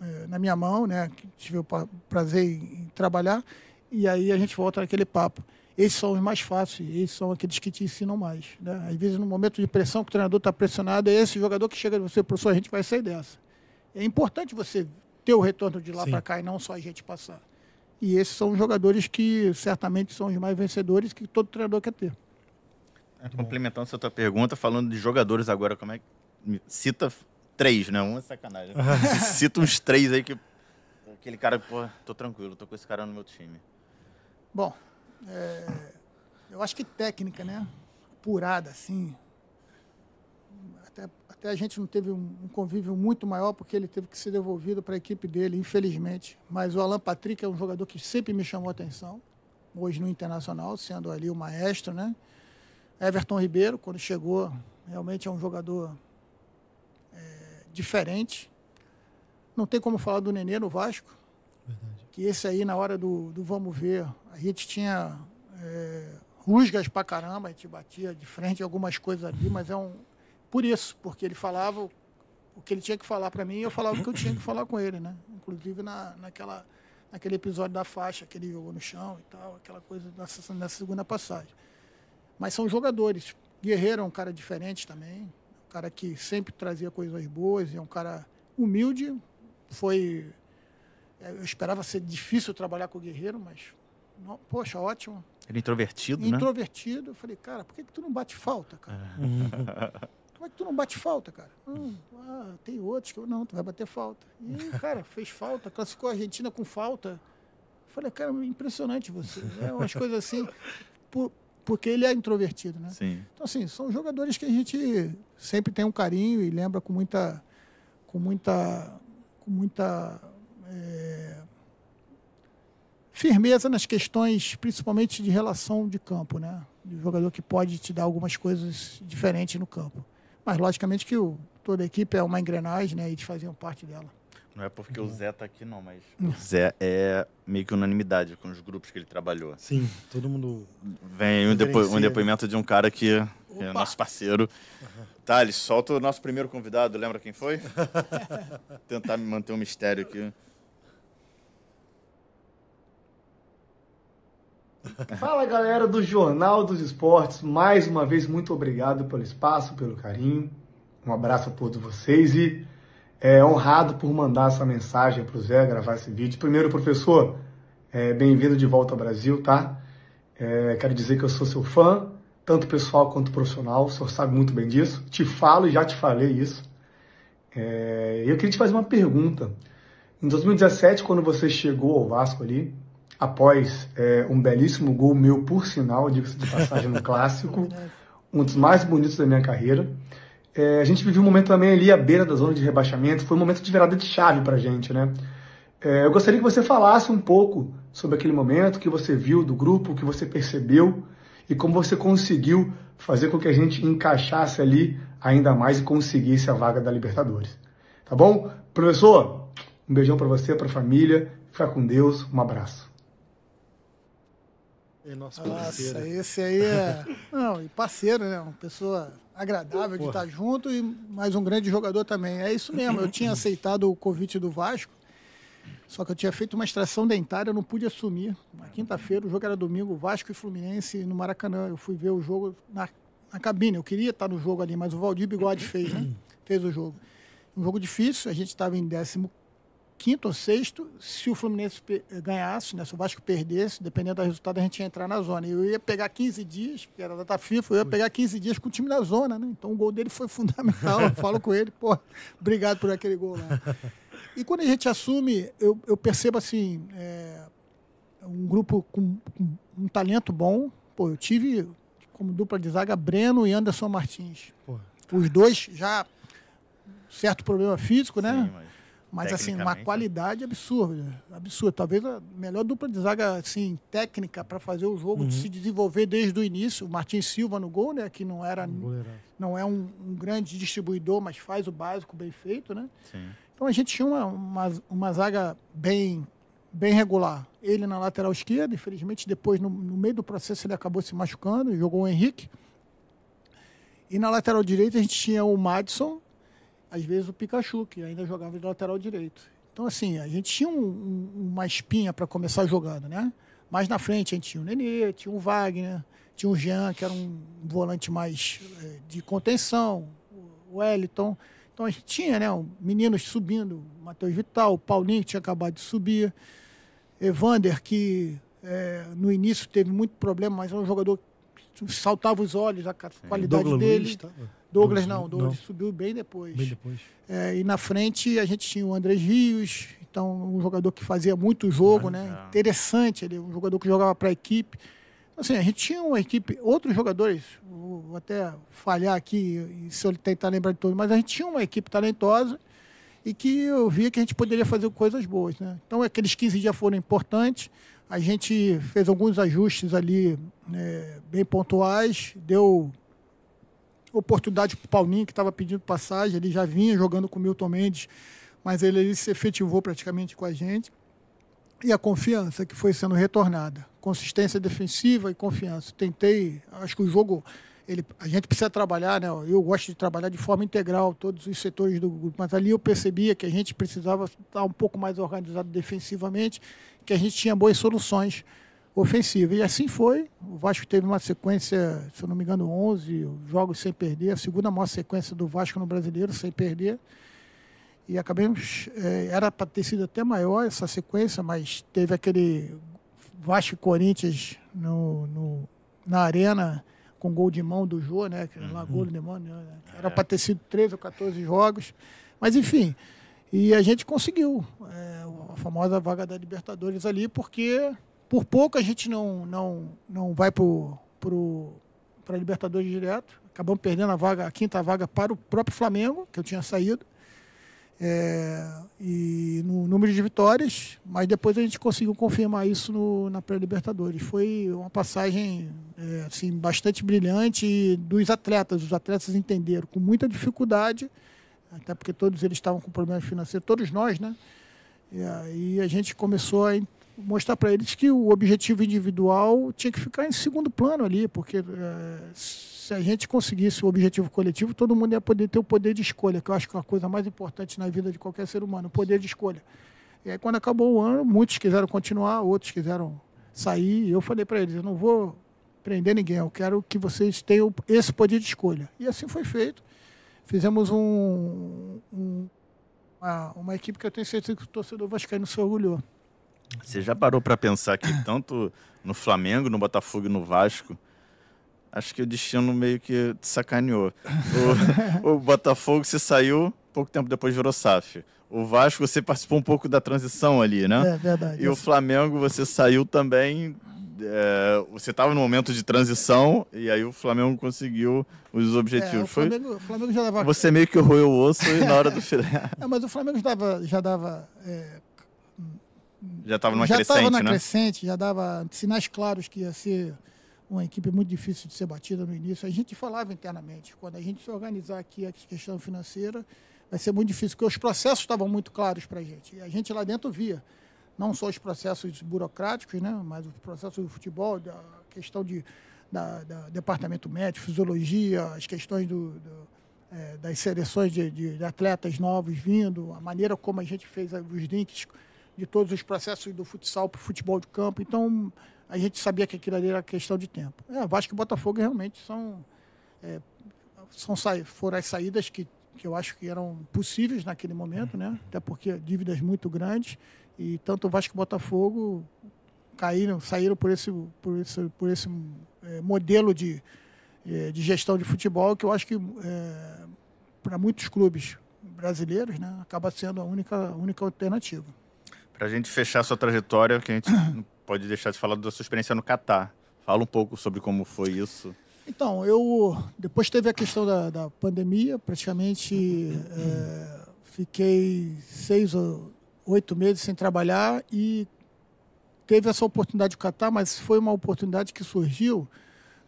é, na minha mão, né? que tive o prazer em, trabalhar, e aí a gente volta naquele papo esses são os mais fáceis, esses são aqueles que te ensinam mais. Né? Às vezes, no momento de pressão, que o treinador está pressionado, é esse jogador que chega de você, professor, a gente vai sair dessa. É importante você ter o retorno de lá para cá e não só a gente passar. E esses são os jogadores que certamente são os mais vencedores que todo treinador quer ter. É, complementando essa tua pergunta, falando de jogadores agora, como é que. Cita três, né? Um é sacanagem. Cita uns três aí que. Aquele cara, pô, tô tranquilo, tô com esse cara no meu time. Bom, é, eu acho que técnica, né? Apurada, assim. Até, até a gente não teve um, um, convívio muito maior porque ele teve que ser devolvido para a equipe dele, infelizmente. Mas o Alan Patrick é um jogador que sempre me chamou a atenção, hoje no Internacional, sendo ali o maestro, né? Everton Ribeiro, quando chegou, realmente é um jogador é, diferente. Não tem como falar do Nenê no Vasco. Verdade. Que esse aí, na hora do, do vamos ver, a gente tinha é, rusgas pra caramba, a gente batia de frente algumas coisas ali, mas é um. Por isso, porque ele falava o que ele tinha que falar para mim e eu falava o que eu tinha que falar com ele, né? Inclusive na, naquela, naquele episódio da faixa que ele jogou no chão e tal, aquela coisa nessa, nessa segunda passagem. Mas são jogadores. Guerreiro é um cara diferente também, um cara que sempre trazia coisas boas, é um cara humilde, foi eu esperava ser difícil trabalhar com o Guerreiro, mas, poxa, ótimo. Ele é introvertido, né? Introvertido. Eu falei, cara, por que, que tu não bate falta, cara? É. Como é que tu não bate falta, cara? Hum, ah, tem outros que eu, não, tu vai bater falta. E, cara, fez falta, classificou a Argentina com falta. Eu falei, cara, impressionante você. É umas coisas assim, por, porque ele é introvertido, né? Sim. Então, assim, são jogadores que a gente sempre tem um carinho e lembra com muita, com muita, com muita é, firmeza nas questões, principalmente de relação de campo, né? De jogador que pode te dar algumas coisas diferentes no campo. Mas, logicamente, que o, toda a equipe é uma engrenagem, né? E eles faziam parte dela. Não é porque o Zé tá aqui, não, mas o Zé é meio que unanimidade com os grupos que ele trabalhou. Sim, todo mundo. Vem um, depo um depoimento de um cara que é nosso parceiro. Uhum. Thales, solta o nosso primeiro convidado, lembra quem foi? Tentar me manter um mistério aqui. Fala galera do Jornal dos Esportes, mais uma vez muito obrigado pelo espaço, pelo carinho. Um abraço a todos vocês e é honrado por mandar essa mensagem para o Zé gravar esse vídeo. Primeiro, professor, é, bem-vindo de volta ao Brasil, tá? É, quero dizer que eu sou seu fã, tanto pessoal quanto profissional, o senhor sabe muito bem disso. Te falo e já te falei isso. É, eu queria te fazer uma pergunta. Em 2017, quando você chegou ao Vasco ali, após é, um belíssimo gol meu, por sinal, diga-se de passagem, no clássico, um dos mais bonitos da minha carreira. É, a gente viveu um momento também ali à beira da zona de rebaixamento, foi um momento de virada de chave pra gente, né? É, eu gostaria que você falasse um pouco sobre aquele momento, que você viu do grupo, que você percebeu e como você conseguiu fazer com que a gente encaixasse ali ainda mais e conseguisse a vaga da Libertadores. Tá bom? Professor, um beijão para você, para a família, fica com Deus, um abraço. É nosso Nossa, esse aí é. Não, e parceiro, né? Uma pessoa agradável de estar junto e mais um grande jogador também. É isso mesmo. Eu tinha aceitado o convite do Vasco, só que eu tinha feito uma extração dentária, eu não pude assumir. Na quinta-feira, o jogo era domingo, Vasco e Fluminense no Maracanã. Eu fui ver o jogo na, na cabine. Eu queria estar no jogo ali, mas o Valdir Bigode fez, né? Fez o jogo. Um jogo difícil, a gente estava em 15 quinto ou sexto, se o Fluminense ganhasse, né, se o Vasco perdesse, dependendo do resultado, a gente ia entrar na zona. Eu ia pegar 15 dias, porque era data FIFA, eu ia pegar 15 dias com o time da zona, né? Então o gol dele foi fundamental. Eu falo com ele, pô, obrigado por aquele gol lá. E quando a gente assume, eu, eu percebo assim, é, um grupo com, com, um talento bom. Pô, eu tive como dupla de zaga Breno e Anderson Martins. Pô. Os dois já certo problema físico, né? Sim, mas Mas, assim, uma qualidade absurda. Absurda. Talvez a melhor dupla de zaga, assim, técnica para fazer o jogo uhum. se desenvolver desde o início. O Martins Silva no gol, né? Que não era. Não é um, um, grande distribuidor, mas faz o básico bem feito, né? Sim. Então a gente tinha uma, uma, uma zaga bem, bem regular. Ele na lateral esquerda, infelizmente, depois, no, no meio do processo, ele acabou se machucando, jogou o Henrique. E na lateral direita a gente tinha o Madison, às vezes o Pikachu, que ainda jogava de lateral direito. Então, assim, a gente tinha um, um, uma espinha para começar jogando, né? Mais na frente a gente tinha o Nenê, tinha o Wagner, tinha o Jean, que era um volante mais é, de contenção, o Wellington. Então a gente tinha, né? Meninos subindo, Matheus Vital, o Paulinho, que tinha acabado de subir, Evander, que é, no início teve muito problema, mas é um jogador que saltava os olhos, a qualidade Douglas dele. Luiz, Douglas não, Douglas não. subiu bem depois. Bem depois. É, e na frente a gente tinha o André Rios, então um jogador que fazia muito jogo, ah, né? Interessante, ele um jogador que jogava para a equipe. Então, assim, a gente tinha uma equipe, outros jogadores, vou até falhar aqui se eu tentar lembrar de todos, mas a gente tinha uma equipe talentosa e que eu via que a gente poderia fazer coisas boas, né? Então aqueles 15 dias foram importantes. A gente fez alguns ajustes ali né, bem pontuais, deu oportunidade para o Paulinho, que estava pedindo passagem, ele já vinha jogando com o Milton Mendes, mas ele, ele se efetivou praticamente com a gente. E a confiança que foi sendo retornada. Consistência defensiva e confiança. Tentei, acho que o jogo, ele, a gente precisa trabalhar, né? Eu gosto de trabalhar de forma integral todos os setores do grupo, mas ali eu percebia que a gente precisava estar um pouco mais organizado defensivamente, que a gente tinha boas soluções ofensiva. E assim foi. O Vasco teve uma sequência, se eu não me engano, 11 jogos sem perder, a segunda maior sequência do Vasco no brasileiro sem perder. E acabamos, é, era para ter sido até maior essa sequência, mas teve aquele Vasco e Corinthians no, no, na arena com gol de mão do Jô, né? Uhum. Lá, gol de mão, né? Era para ter sido 13 ou 14 jogos. Mas enfim, e a gente conseguiu é, a famosa vaga da Libertadores ali, porque por pouco a gente não, não, não vai para a Libertadores direto. Acabamos perdendo a vaga, a quinta vaga para o próprio Flamengo, que eu tinha saído. É, e no número de vitórias, mas depois a gente conseguiu confirmar isso no, na pré-Libertadores. Foi uma passagem é, assim, bastante brilhante dos atletas. Os atletas entenderam com muita dificuldade, até porque todos eles estavam com problemas financeiros, todos nós, né? E aí a gente começou a mostrar para eles que o objetivo individual tinha que ficar em segundo plano ali, porque é, se a gente conseguisse o objetivo coletivo, todo mundo ia poder ter o poder de escolha, que eu acho que é a coisa mais importante na vida de qualquer ser humano, o poder de escolha. E aí, quando acabou o ano, muitos quiseram continuar, outros quiseram sair, e eu falei para eles: eu não vou prender ninguém, eu quero que vocês tenham esse poder de escolha. E assim foi feito. Fizemos um, um uma, uma equipe que eu tenho certeza que o torcedor vascaíno se orgulhou. Você já parou para pensar que tanto no Flamengo, no Botafogo e no Vasco, acho que o destino meio que te sacaneou. O, o Botafogo você saiu, pouco tempo depois virou SAF. O Vasco você participou um pouco da transição ali, né? É verdade. E o Flamengo você saiu também. É, você estava no momento de transição e aí o Flamengo conseguiu os objetivos. É, o Flamengo, Foi, o Flamengo já dava... Você meio que roeu o osso e na hora do filé. É, mas o Flamengo já dava, já dava é, já estava numa já crescente, Já estava na crescente, já dava sinais claros que ia ser uma equipe muito difícil de ser batida no início. A gente falava internamente, quando a gente se organizar aqui a questão financeira, vai ser muito difícil, porque os processos estavam muito claros para a gente. E a gente lá dentro via, não só os processos burocráticos, né, mas os processos do futebol, a questão de, da, da departamento médico, fisiologia, as questões do, do é, das seleções de, de, atletas novos vindo, a maneira como a gente fez os links de todos os processos do futsal para o futebol de campo. Então, a gente sabia que aquilo ali era questão de tempo. É, Vasco e Botafogo realmente são, é, são foram as saídas que, que eu acho que eram possíveis naquele momento, né? Até porque dívidas muito grandes e tanto o Vasco e Botafogo caíram, saíram por esse, por esse, por esse é, modelo de, é, de gestão de futebol que eu acho que é, para muitos clubes brasileiros, né, acaba sendo a única, única alternativa. Para a gente fechar a sua trajetória, que a gente não pode deixar de falar da sua experiência no Catar. Fala um pouco sobre como foi isso. Então, eu depois teve a questão da, da pandemia, praticamente é, fiquei seis ou oito meses sem trabalhar e teve essa oportunidade de Catar, mas foi uma oportunidade que surgiu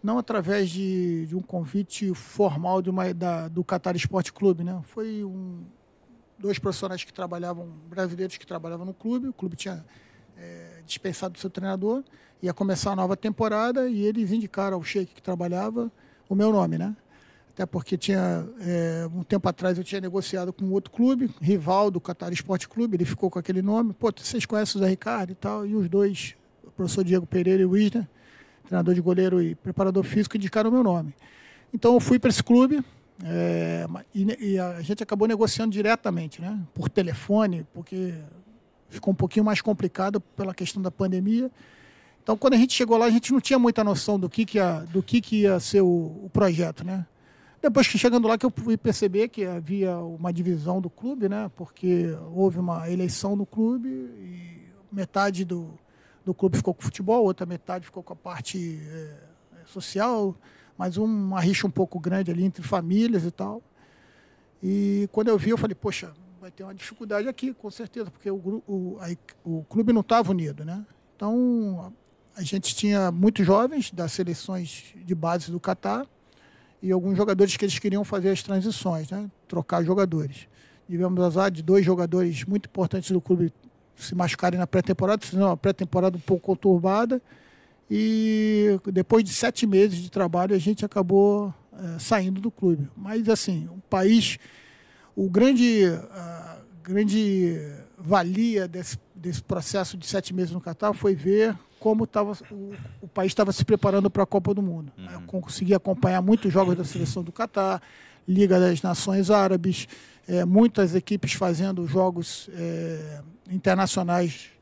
não através de, de um convite formal de uma, da, do Qatar Esporte Clube, né? Foi um, dois profissionais que trabalhavam, brasileiros que trabalhavam no clube, o clube tinha é, dispensado seu treinador, ia começar a nova temporada e eles indicaram ao Sheik que trabalhava o meu nome, né? Até porque tinha, é, um tempo atrás eu tinha negociado com outro clube, rival do Qatar Esporte Clube, ele ficou com aquele nome. Pô, vocês conhecem o Zé Ricardo e tal, e os dois, o professor Diego Pereira e o Wisner, treinador de goleiro e preparador físico, indicaram o meu nome. Então eu fui para esse clube é, e, e, a gente acabou negociando diretamente, né? Por telefone, porque ficou um pouquinho mais complicado pela questão da pandemia. Então, quando a gente chegou lá, a gente não tinha muita noção do que, que, ia, do que, que ia ser o, o projeto, né? Depois que chegando lá que eu fui perceber que havia uma divisão do clube, né? Porque houve uma eleição no clube e metade do, do clube ficou com o futebol, outra metade ficou com a parte é, social, mas uma rixa um pouco grande ali entre famílias e tal. E quando eu vi, eu falei, poxa, vai ter uma dificuldade aqui, com certeza, porque o, o, a, o clube não estava unido, né? Então, a gente tinha muitos jovens das seleções de base do Catar e alguns jogadores que eles queriam fazer as transições, né? trocar jogadores. Tivemos azar de dois jogadores muito importantes do clube se machucarem na pré-temporada, fizeram uma pré-temporada um pouco conturbada. E depois de sete meses de trabalho, a gente acabou é, saindo do clube. Mas, assim, o país, o grande, a grande valia desse, desse processo de sete meses no Catar foi ver como tava, o, o país estava se preparando para a Copa do Mundo. Uhum. Eu consegui acompanhar muitos jogos da seleção do Catar, Liga das Nações Árabes, é, muitas equipes fazendo jogos é, internacionais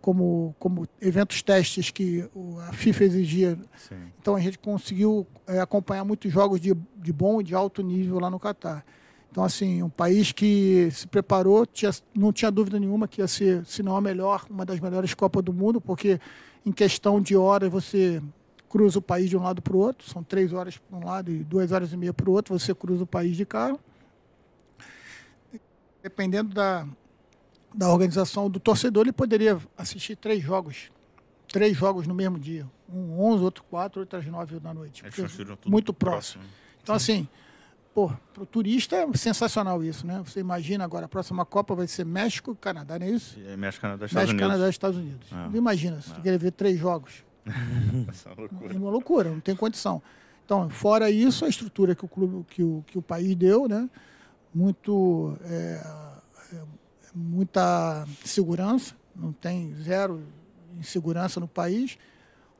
como, como eventos testes que a FIFA exigia. Sim. Então a gente conseguiu é, acompanhar muitos jogos de, de bom e de alto nível lá no Catar. Então, assim, um país que se preparou, tinha, não tinha dúvida nenhuma que ia ser, se não a melhor, uma das melhores Copas do Mundo, porque em questão de horas você cruza o país de um lado para o outro, são três horas para um lado e duas horas e meia para o outro, você cruza o país de carro. Dependendo da, da organização do torcedor, ele poderia assistir três jogos, três jogos no mesmo dia. Um 11, outro 4, outro às 9 da noite. muito próximo. próximo. Então, Sim. assim, pô, para o turista é sensacional isso, né? Você imagina agora, a próxima Copa vai ser México Canadá, não é isso? É México, Canadá, Estados México, Unidos. Canadá, Estados Unidos. É. Imagina, você é. quer ver três jogos. é uma loucura. É uma loucura, não tem condição. Então, fora isso, a estrutura que o clube, que o, que o país deu, né? Muito, é muita segurança, não tem zero insegurança no país.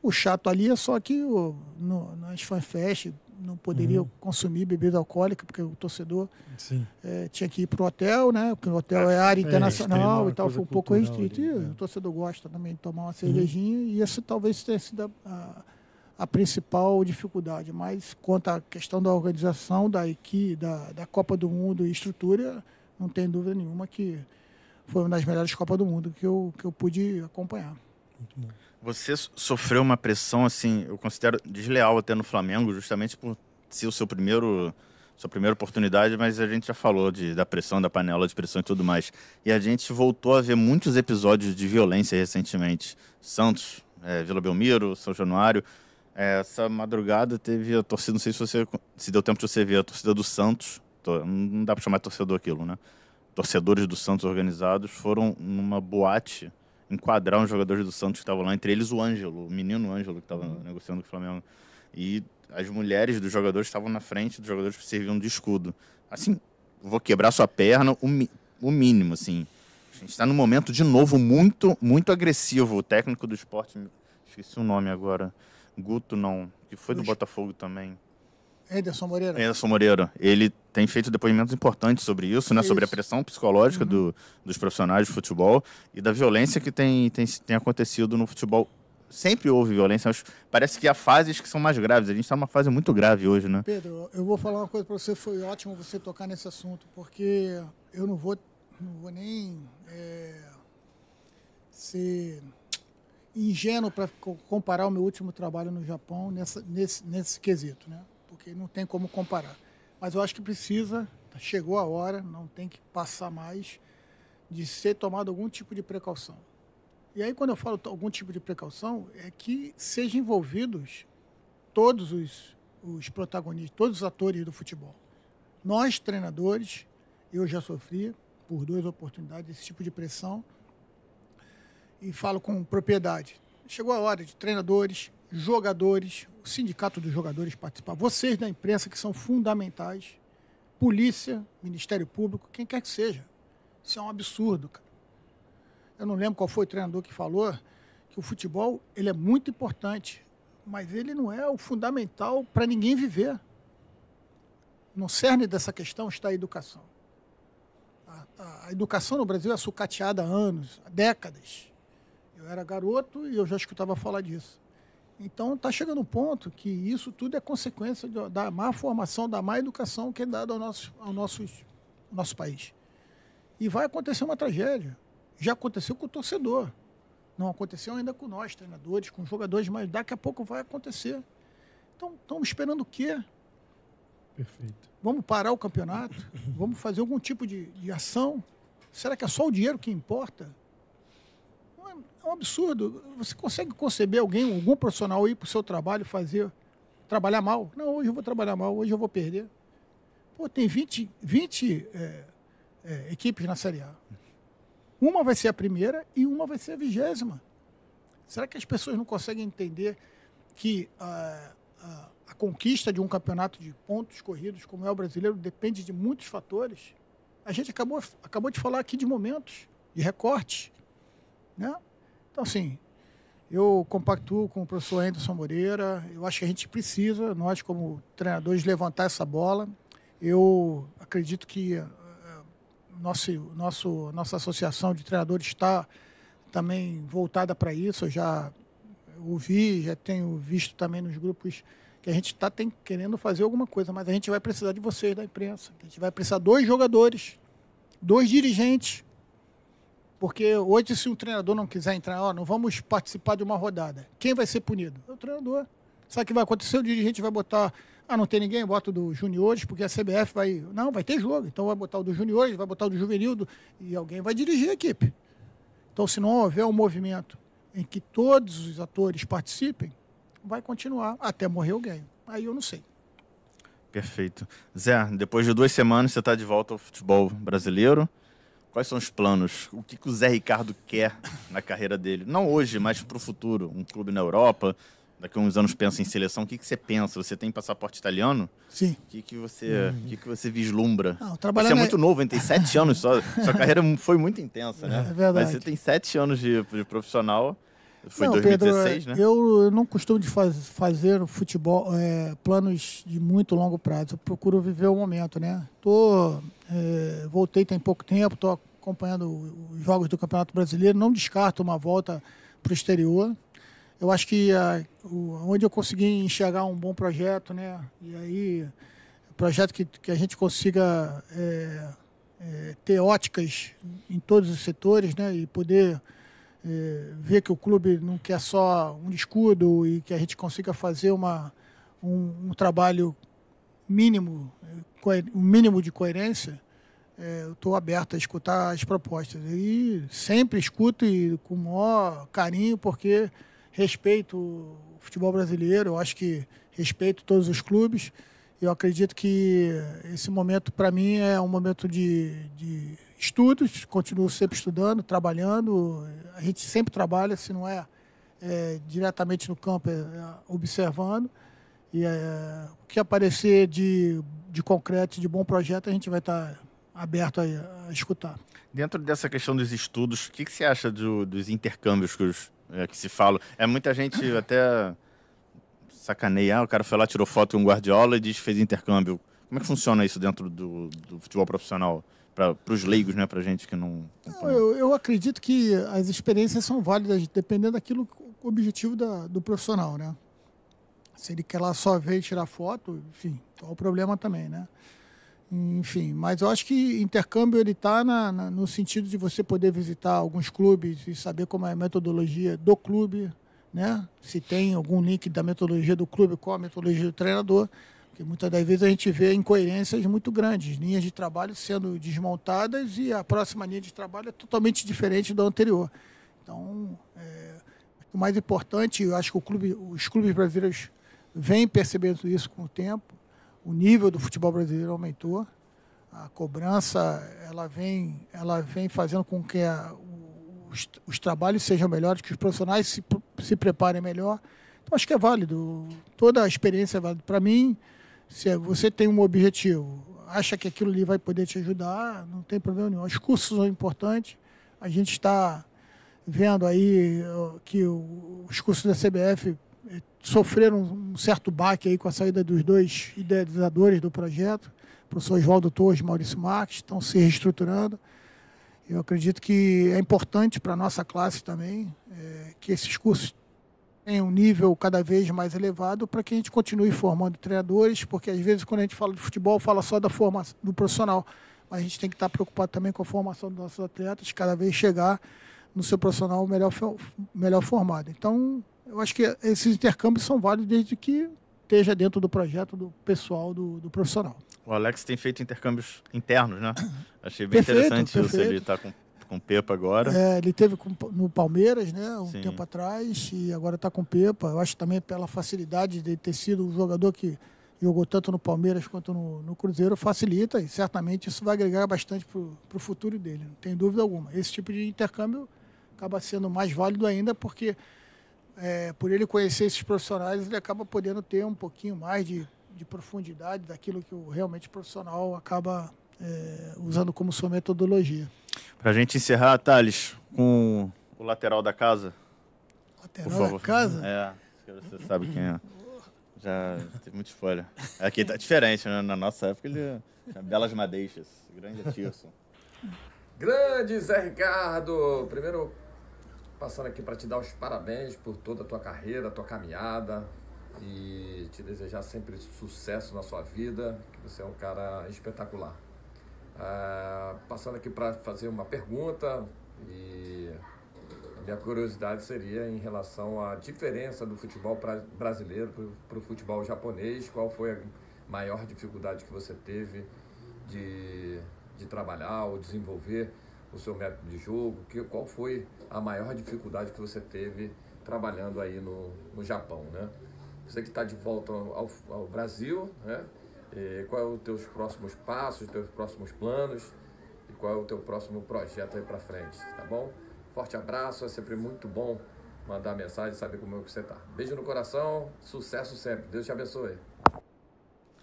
O chato ali é só que o, no, nas fanfest não poderia uhum. consumir bebida alcoólica, porque o torcedor é, tinha que ir para o hotel, né? Porque o hotel é área é, internacional é, e tal, foi um pouco restrito. E né? o torcedor gosta também de tomar uma uhum. cervejinha, uhum. e essa talvez tenha sido a, a, principal dificuldade. Mas quanto à questão da organização da equipe, da, da Copa do Mundo e estrutura, não tem dúvida nenhuma que foi uma das melhores Copas do Mundo que eu, que eu pude acompanhar. Muito bom. Você sofreu uma pressão, assim, eu considero desleal até no Flamengo, justamente por ser o seu primeiro sua primeira oportunidade, mas a gente já falou de, da pressão, da panela de pressão e tudo mais. E a gente voltou a ver muitos episódios de violência recentemente. Santos, é, Vila Belmiro, São Januário. É, essa madrugada teve a torcida, não sei se você se deu tempo de você ver, a torcida do Santos. Não dá para chamar de torcedor aquilo, né? Torcedores do Santos organizados foram numa boate enquadrar uns jogadores do Santos que estavam lá, entre eles o Ângelo, o menino Ângelo que estava uhum. negociando com o Flamengo. E as mulheres dos jogadores estavam na frente dos jogadores que serviam de escudo. Assim, vou quebrar sua perna, o, mi o mínimo, assim. A gente está num momento, de novo, muito, muito agressivo. O técnico do esporte, esqueci o nome agora, Guto não, que foi do Botafogo também. Ederson Moreira. Ederson Moreira. Ele tem feito depoimentos importantes sobre isso, né? Isso. Sobre a pressão psicológica uhum. do, dos profissionais de futebol e da violência que tem, tem, tem acontecido no futebol. Sempre houve violência, mas parece que há fases que são mais graves. A gente está numa fase muito grave hoje, né? Pedro, eu vou falar uma coisa para você. Foi ótimo você tocar nesse assunto, porque eu não vou, não vou nem é, ser ingênuo para comparar o meu último trabalho no Japão nessa, nesse, nesse quesito, né? Porque não tem como comparar. Mas eu acho que precisa chegou a hora, não tem que passar mais de ser tomado algum tipo de precaução. E aí, quando eu falo algum tipo de precaução, é que sejam envolvidos todos os, os protagonistas, todos os atores do futebol. Nós, treinadores, eu já sofri por duas oportunidades esse tipo de pressão e falo com propriedade. Chegou a hora de treinadores, jogadores, o sindicato dos jogadores participar, vocês da imprensa que são fundamentais, polícia, Ministério Público, quem quer que seja. Isso é um absurdo, cara. Eu não lembro qual foi o treinador que falou que o futebol ele é muito importante, mas ele não é o fundamental para ninguém viver. No cerne dessa questão está a educação. A, a, educação no Brasil é sucateada há anos, há décadas. Eu era garoto e eu já escutava falar disso. Então está chegando um ponto que isso tudo é consequência da má formação, da má educação que é dada ao nosso, ao nosso, ao nosso país. E vai acontecer uma tragédia. Já aconteceu com o torcedor. Não aconteceu ainda com nós, treinadores, com jogadores, mas daqui a pouco vai acontecer. Então, estamos esperando o quê? Perfeito. Vamos parar o campeonato? Vamos fazer algum tipo de, de ação? Será que é só o dinheiro que importa? É, um absurdo. Você consegue conceber alguém, algum profissional ir para o seu trabalho fazer, trabalhar mal? Não, hoje eu vou trabalhar mal, hoje eu vou perder. Pô, tem 20, 20 é, é, equipes na Série A. Uma vai ser a primeira e uma vai ser a vigésima. Será que as pessoas não conseguem entender que a, a, a conquista de um campeonato de pontos corridos, como é o brasileiro, depende de muitos fatores? A gente acabou, acabou de falar aqui de momentos, de recortes. Né? Então, assim, eu compactuo com o professor Anderson Moreira. Eu acho que a gente precisa, nós como treinadores, levantar essa bola. Eu acredito que nosso, nosso, nossa associação de treinadores está também voltada para isso. Eu já ouvi, já tenho visto também nos grupos que a gente está querendo fazer alguma coisa, mas a gente vai precisar de vocês da imprensa. A gente vai precisar dois jogadores, dois dirigentes. Porque hoje, se um treinador não quiser entrar, ó, não vamos participar de uma rodada. Quem vai ser punido? É o treinador. Sabe o que vai acontecer? O dirigente vai botar ah, não tem ninguém, bota o do juniores, porque a CBF vai. Não, vai ter jogo. Então vai botar o do juniores, vai botar o do juvenil do... e alguém vai dirigir a equipe. Então, se não houver um movimento em que todos os atores participem, vai continuar até morrer alguém. Aí eu não sei. Perfeito. Zé, depois de duas semanas você está de volta ao futebol brasileiro. Quais são os planos? O que, que o Zé Ricardo quer na carreira dele? Não hoje, mas para o futuro. Um clube na Europa, daqui a uns anos pensa em seleção, o que, que você pensa? Você tem passaporte italiano? Sim. O que, que, você, uhum. que, que você vislumbra? Não, você é muito novo, tem sete anos só. Sua carreira foi muito intensa, né? É verdade. Mas você tem sete anos de, de profissional. Foi em 2016, Pedro, né? Eu não costumo de faz, fazer futebol é, planos de muito longo prazo. Eu procuro viver o momento, né? Tô, é, voltei tem pouco tempo, estou acompanhando os jogos do Campeonato Brasileiro. Não descarto uma volta para o exterior eu acho que a, o, onde eu consegui enxergar um bom projeto, né? E aí, projeto que, que a gente consiga é, é, ter óticas em todos os setores, né? E poder é, ver que o clube não quer só um escudo e que a gente consiga fazer uma, um, um trabalho mínimo, um mínimo de coerência. É, eu estou aberto a escutar as propostas. E sempre escuto e com o maior carinho, porque respeito o futebol brasileiro, eu acho que respeito todos os clubes. Eu acredito que esse momento, para mim, é um momento de, de estudos. Continuo sempre estudando, trabalhando. A gente sempre trabalha, se não é, é diretamente no campo, é, é observando. E é, o que aparecer de, de concreto, de bom projeto, a gente vai estar aberto a, a escutar. Dentro dessa questão dos estudos, o que, que você acha do, dos intercâmbios que os é, que se fala. É muita gente até sacaneia. Ah, o cara foi lá, tirou foto com o Guardiola e diz que fez intercâmbio. Como é que funciona isso dentro do, do futebol profissional? Para os leigos, né? Para gente que não. Eu, eu, acredito que as experiências são válidas dependendo daquilo, o objetivo da, do profissional, né? Se ele quer lá só ver e tirar foto, enfim, qual o problema também, né? Enfim, mas eu acho que intercâmbio ele está no sentido de você poder visitar alguns clubes e saber como é a metodologia do clube, né? Se tem algum link da metodologia do clube com a metodologia do treinador, Porque muitas das vezes a gente vê incoerências muito grandes, linhas de trabalho sendo desmontadas e a próxima linha de trabalho é totalmente diferente da anterior. Então, é, o mais importante, eu acho que clube, os clubes brasileiros vêm percebendo isso com o tempo. O nível do futebol brasileiro aumentou. A cobrança ela vem, ela vem fazendo com que a, os, os, trabalhos sejam melhores, que os profissionais se, se preparem melhor. Então, acho que é válido. Toda a experiência é válida. Para mim, se você tem um objetivo, acha que aquilo ali vai poder te ajudar, não tem problema nenhum. Os cursos são importantes. A gente está vendo aí que os cursos da CBF eh, sofreram um certo baque aí com a saída dos dois idealizadores do projeto, o professor Oswaldo Torres e Maurício Marques, estão se reestruturando. Eu acredito que é importante para a nossa classe também é, que esses cursos em um nível cada vez mais elevado para que a gente continue formando treinadores, porque às vezes quando a gente fala de futebol, fala só da formação do profissional, mas a gente tem que estar preocupado também com a formação dos nossos atletas, cada vez chegar no seu profissional melhor, melhor formado. Então, eu acho que esses intercâmbios são válidos desde que esteja dentro do projeto do pessoal do, do profissional. O Alex tem feito intercâmbios internos, né? Achei bem perfeito, interessante perfeito. isso. Ele está com com o Pepa agora. É, ele teve com, no Palmeiras, né, um Sim. tempo atrás, e agora está com o Pepa. Eu acho também pela facilidade de ter sido um jogador que jogou tanto no Palmeiras quanto no, no Cruzeiro, facilita e certamente isso vai agregar bastante para o futuro dele, não tem dúvida alguma. Esse tipo de intercâmbio acaba sendo mais válido ainda porque é, por ele conhecer esses profissionais, ele acaba podendo ter um pouquinho mais de, de profundidade daquilo que o realmente profissional acaba é, usando como sua metodologia. Para a gente encerrar, Thales, com o lateral da casa. Lateral da casa? É, você sabe quem é. Já tem muito spoiler. Aqui tá diferente, né? Na nossa época ele tinha belas madeixas. Grande Tirson. Grande Zé Ricardo! Primeiro, passando aqui para te dar os parabéns por toda a tua carreira, tua caminhada e te desejar sempre sucesso na sua vida, que você é um cara espetacular. Ah, passando aqui para fazer uma pergunta e minha curiosidade seria em relação à diferença do futebol pra, brasileiro para o futebol japonês. Qual foi a maior dificuldade que você teve de, de trabalhar ou desenvolver o seu método de jogo? Que, qual foi a maior dificuldade que você teve trabalhando aí no, no Japão, né? Você que está de volta ao, ao Brasil, né? E qual é os teus próximos passos, teus próximos planos e qual é o teu próximo projeto aí para frente, tá bom? Forte abraço, é sempre muito bom mandar mensagem, saber como é que você tá. Beijo no coração, sucesso sempre. Deus te abençoe.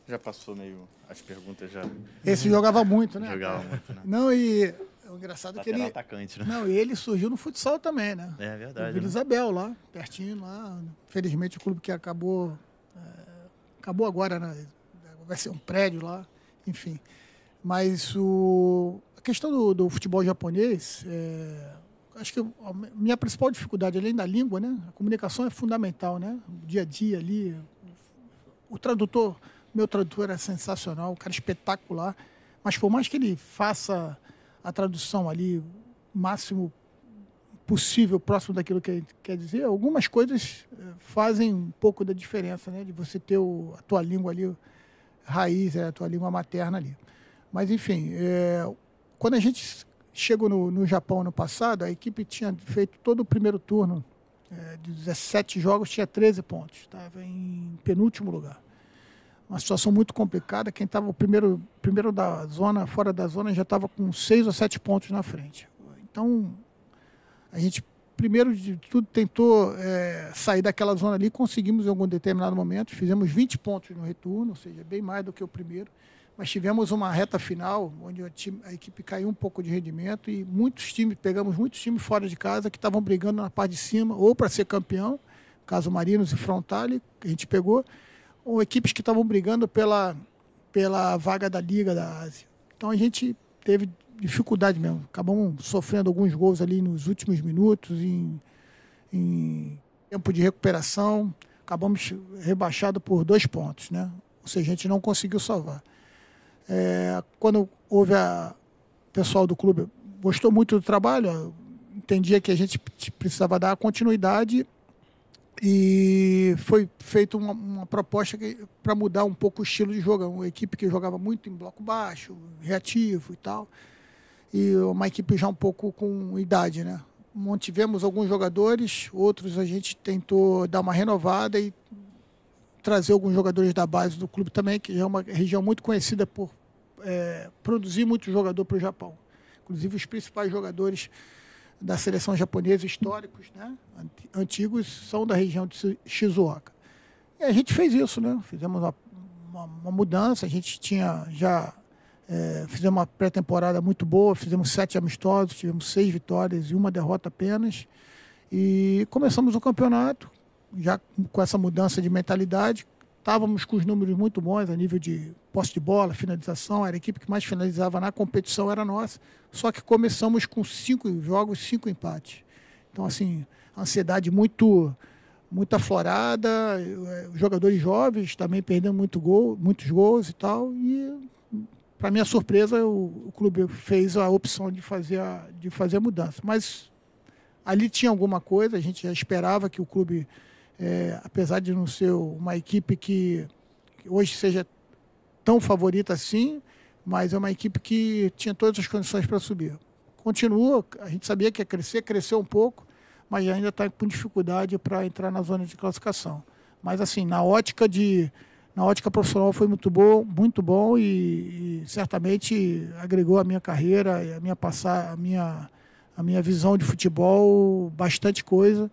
Já passou meio as perguntas já. Esse jogava muito, né? Jogava muito, né? Não, e o engraçado é que ele. Atacante, né? Não, e ele surgiu no futsal também, né? É verdade. No Vila né? Isabel, lá, pertinho lá. Felizmente o clube que acabou. É, acabou agora, né? Vai ser um prédio lá, enfim. Mas o, a questão do, do futebol japonês, é, acho que a minha principal dificuldade, além da língua, né, a comunicação é fundamental, né? O dia a dia ali. O tradutor, meu tradutor é sensacional, um cara espetacular, mas por mais que ele faça a tradução ali máximo possível, próximo daquilo que ele quer dizer, algumas coisas é, fazem um pouco da diferença, né? De você ter o, a tua língua ali raiz, é a tua língua materna ali. Mas, enfim, é, quando a gente chegou no, no Japão no passado, a equipe tinha feito todo o primeiro turno, é, de 17 jogos, tinha 13 pontos, estava em penúltimo lugar. Uma situação muito complicada, quem estava primeiro, primeiro da zona, fora da zona, já estava com 6 ou 7 pontos na frente. Então, a gente primeiro de tudo, tentou é, sair daquela zona ali, conseguimos em algum determinado momento, fizemos 20 pontos no retorno, ou seja, bem mais do que o primeiro, mas tivemos uma reta final onde a, time, a equipe caiu um pouco de rendimento e muitos times, pegamos muitos times fora de casa que estavam brigando na parte de cima, ou para ser campeão, caso Marinos e Frontale, que a gente pegou, ou equipes que estavam brigando pela, pela vaga da Liga da Ásia. Então a gente teve dificuldade mesmo. Acabamos sofrendo alguns gols ali nos últimos minutos, em, em tempo de recuperação. Acabamos rebaixado por dois pontos, né? Ou seja, a gente não conseguiu salvar. É, quando houve a o pessoal do clube gostou muito do trabalho, entendia que a gente precisava dar continuidade E foi feita uma, uma proposta para mudar um pouco o estilo de jogo. Uma equipe que jogava muito em bloco baixo, reativo e tal. E uma equipe já um pouco com idade, né? Mantivemos alguns jogadores, outros a gente tentou dar uma renovada e trazer alguns jogadores da base do clube também, que é uma região muito conhecida por é, produzir muito jogador para o Japão. Inclusive os principais jogadores da seleção japonesa históricos, né, antigos, são da região de Shizuoka. E a gente fez isso, né? Fizemos uma, uma, uma mudança, a gente tinha já é, fizemos uma pré-temporada muito boa, fizemos sete amistosos, tivemos seis vitórias e uma derrota apenas. E começamos o campeonato, já com essa mudança de mentalidade. Estávamos com os números muito bons a nível de posse de bola, finalização. Era a equipe que mais finalizava na competição, era nossa. Só que começamos com cinco jogos, cinco empates. Então, assim, ansiedade muito muito aflorada, eh, jogadores jovens também perdendo muito gol, muitos gols e tal. E, para minha surpresa, o, o, clube fez a opção de fazer a, de fazer a mudança. Mas ali tinha alguma coisa, a gente já esperava que o clube, é, apesar de não ser uma equipe que, que hoje seja tão favorita assim, mas é uma equipe que tinha todas as condições para subir. Continua, a gente sabia que ia crescer, cresceu um pouco, mas ainda está com dificuldade para entrar na zona de classificação. Mas assim, na ótica de na ótica profissional foi muito bom, muito bom e, e certamente agregou a minha carreira, a minha passar, a minha a minha visão de futebol bastante coisa.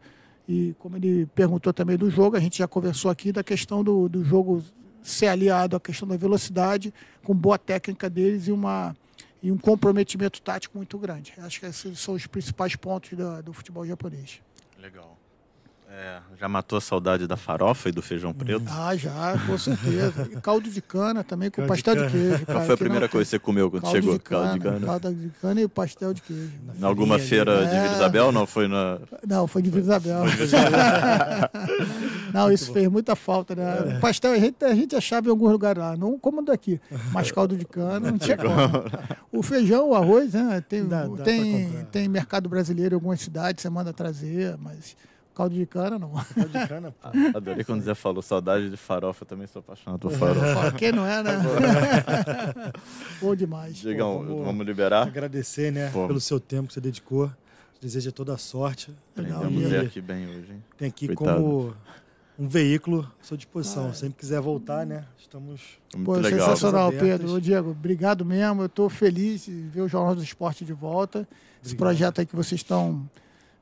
E como ele perguntou também do jogo, a gente já conversou aqui da questão do, do jogo ser aliado à questão da velocidade, com boa técnica deles e, uma, e um comprometimento tático muito grande. Acho que esses são os principais pontos do, do futebol japonês. Legal. É, já matou a saudade da farofa e do feijão preto? Ah, já, com certeza. E caldo de cana também com caldo pastel de, de queijo. Qual foi a primeira coisa que você comeu quando caldo chegou? De caldo de cana. Caldo de cana e pastel de queijo. Em alguma feira de Vila Isabel? Não, foi na. Não, foi de Vila Isabel. não, isso fez muita falta, né? É. Pastel a gente, a gente achava em alguns lugares lá, não como daqui. Mas caldo de cana não tinha como. O feijão, o arroz, né? Tem, dá, dá tem, tem mercado brasileiro em algumas cidades, você manda trazer, mas Caldo de cana, não. Caldo de cana, pô. Adorei quando o Zé falou saudade de farofa, eu também sou apaixonado por farofa. Quem não é, né? Bom demais. Digam, vamos, vamos, liberar. Agradecer, né, pô. pelo seu tempo que você dedicou. Deseja toda a sorte. Aprendemos Zé aqui bem hoje, hein? Tem aqui Coitado. como um veículo à sua disposição. Ah, Sempre quiser voltar, né? Estamos. Muito Pô, legal. Sensacional, Pedro. Ô, Diego, obrigado mesmo. Eu estou feliz de ver o Jornal do Esporte de volta. Obrigado. Esse projeto aí que vocês estão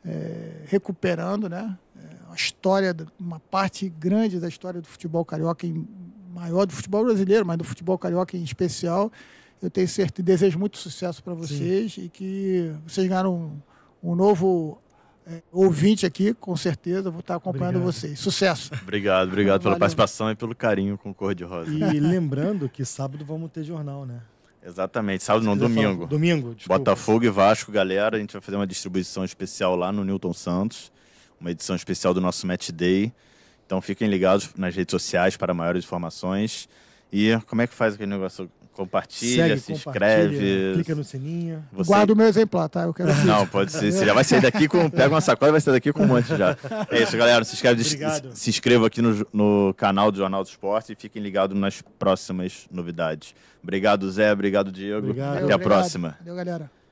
é, recuperando né, é, a história, uma parte grande da história do futebol carioca, em, maior do futebol brasileiro, mas do futebol carioca em especial. Eu tenho certeza, desejo muito sucesso para vocês Sim. e que vocês ganharam um, um novo é, ouvinte aqui, com certeza, vou estar acompanhando obrigado. vocês. Sucesso. Obrigado, obrigado pela participação e pelo carinho com o Cor de Rosa. E lembrando que sábado vamos ter jornal, né? Exatamente, sábado não, domingo. Domingo, desculpa. Botafogo e Vasco, galera. A gente vai fazer uma distribuição especial lá no Newton Santos. Uma edição especial do nosso Match Day. Então fiquem ligados nas redes sociais para maiores informações. E como é que faz aquele negócio? Compartilha, Segue, se inscreve. Clica no sininho. Você... Guarda o meu exemplar, tá? Eu quero assistir. Não, pode ser. Você já vai sair daqui com. Pega uma sacola e vai sair daqui com um monte já. É isso, galera. Se inscreve, se inscreva aqui no, no canal do Jornal do Esporte e fiquem ligados nas próximas novidades. Obrigado, Zé. Obrigado, Diego. Obrigado. Até a Obrigado. próxima. Valeu, galera.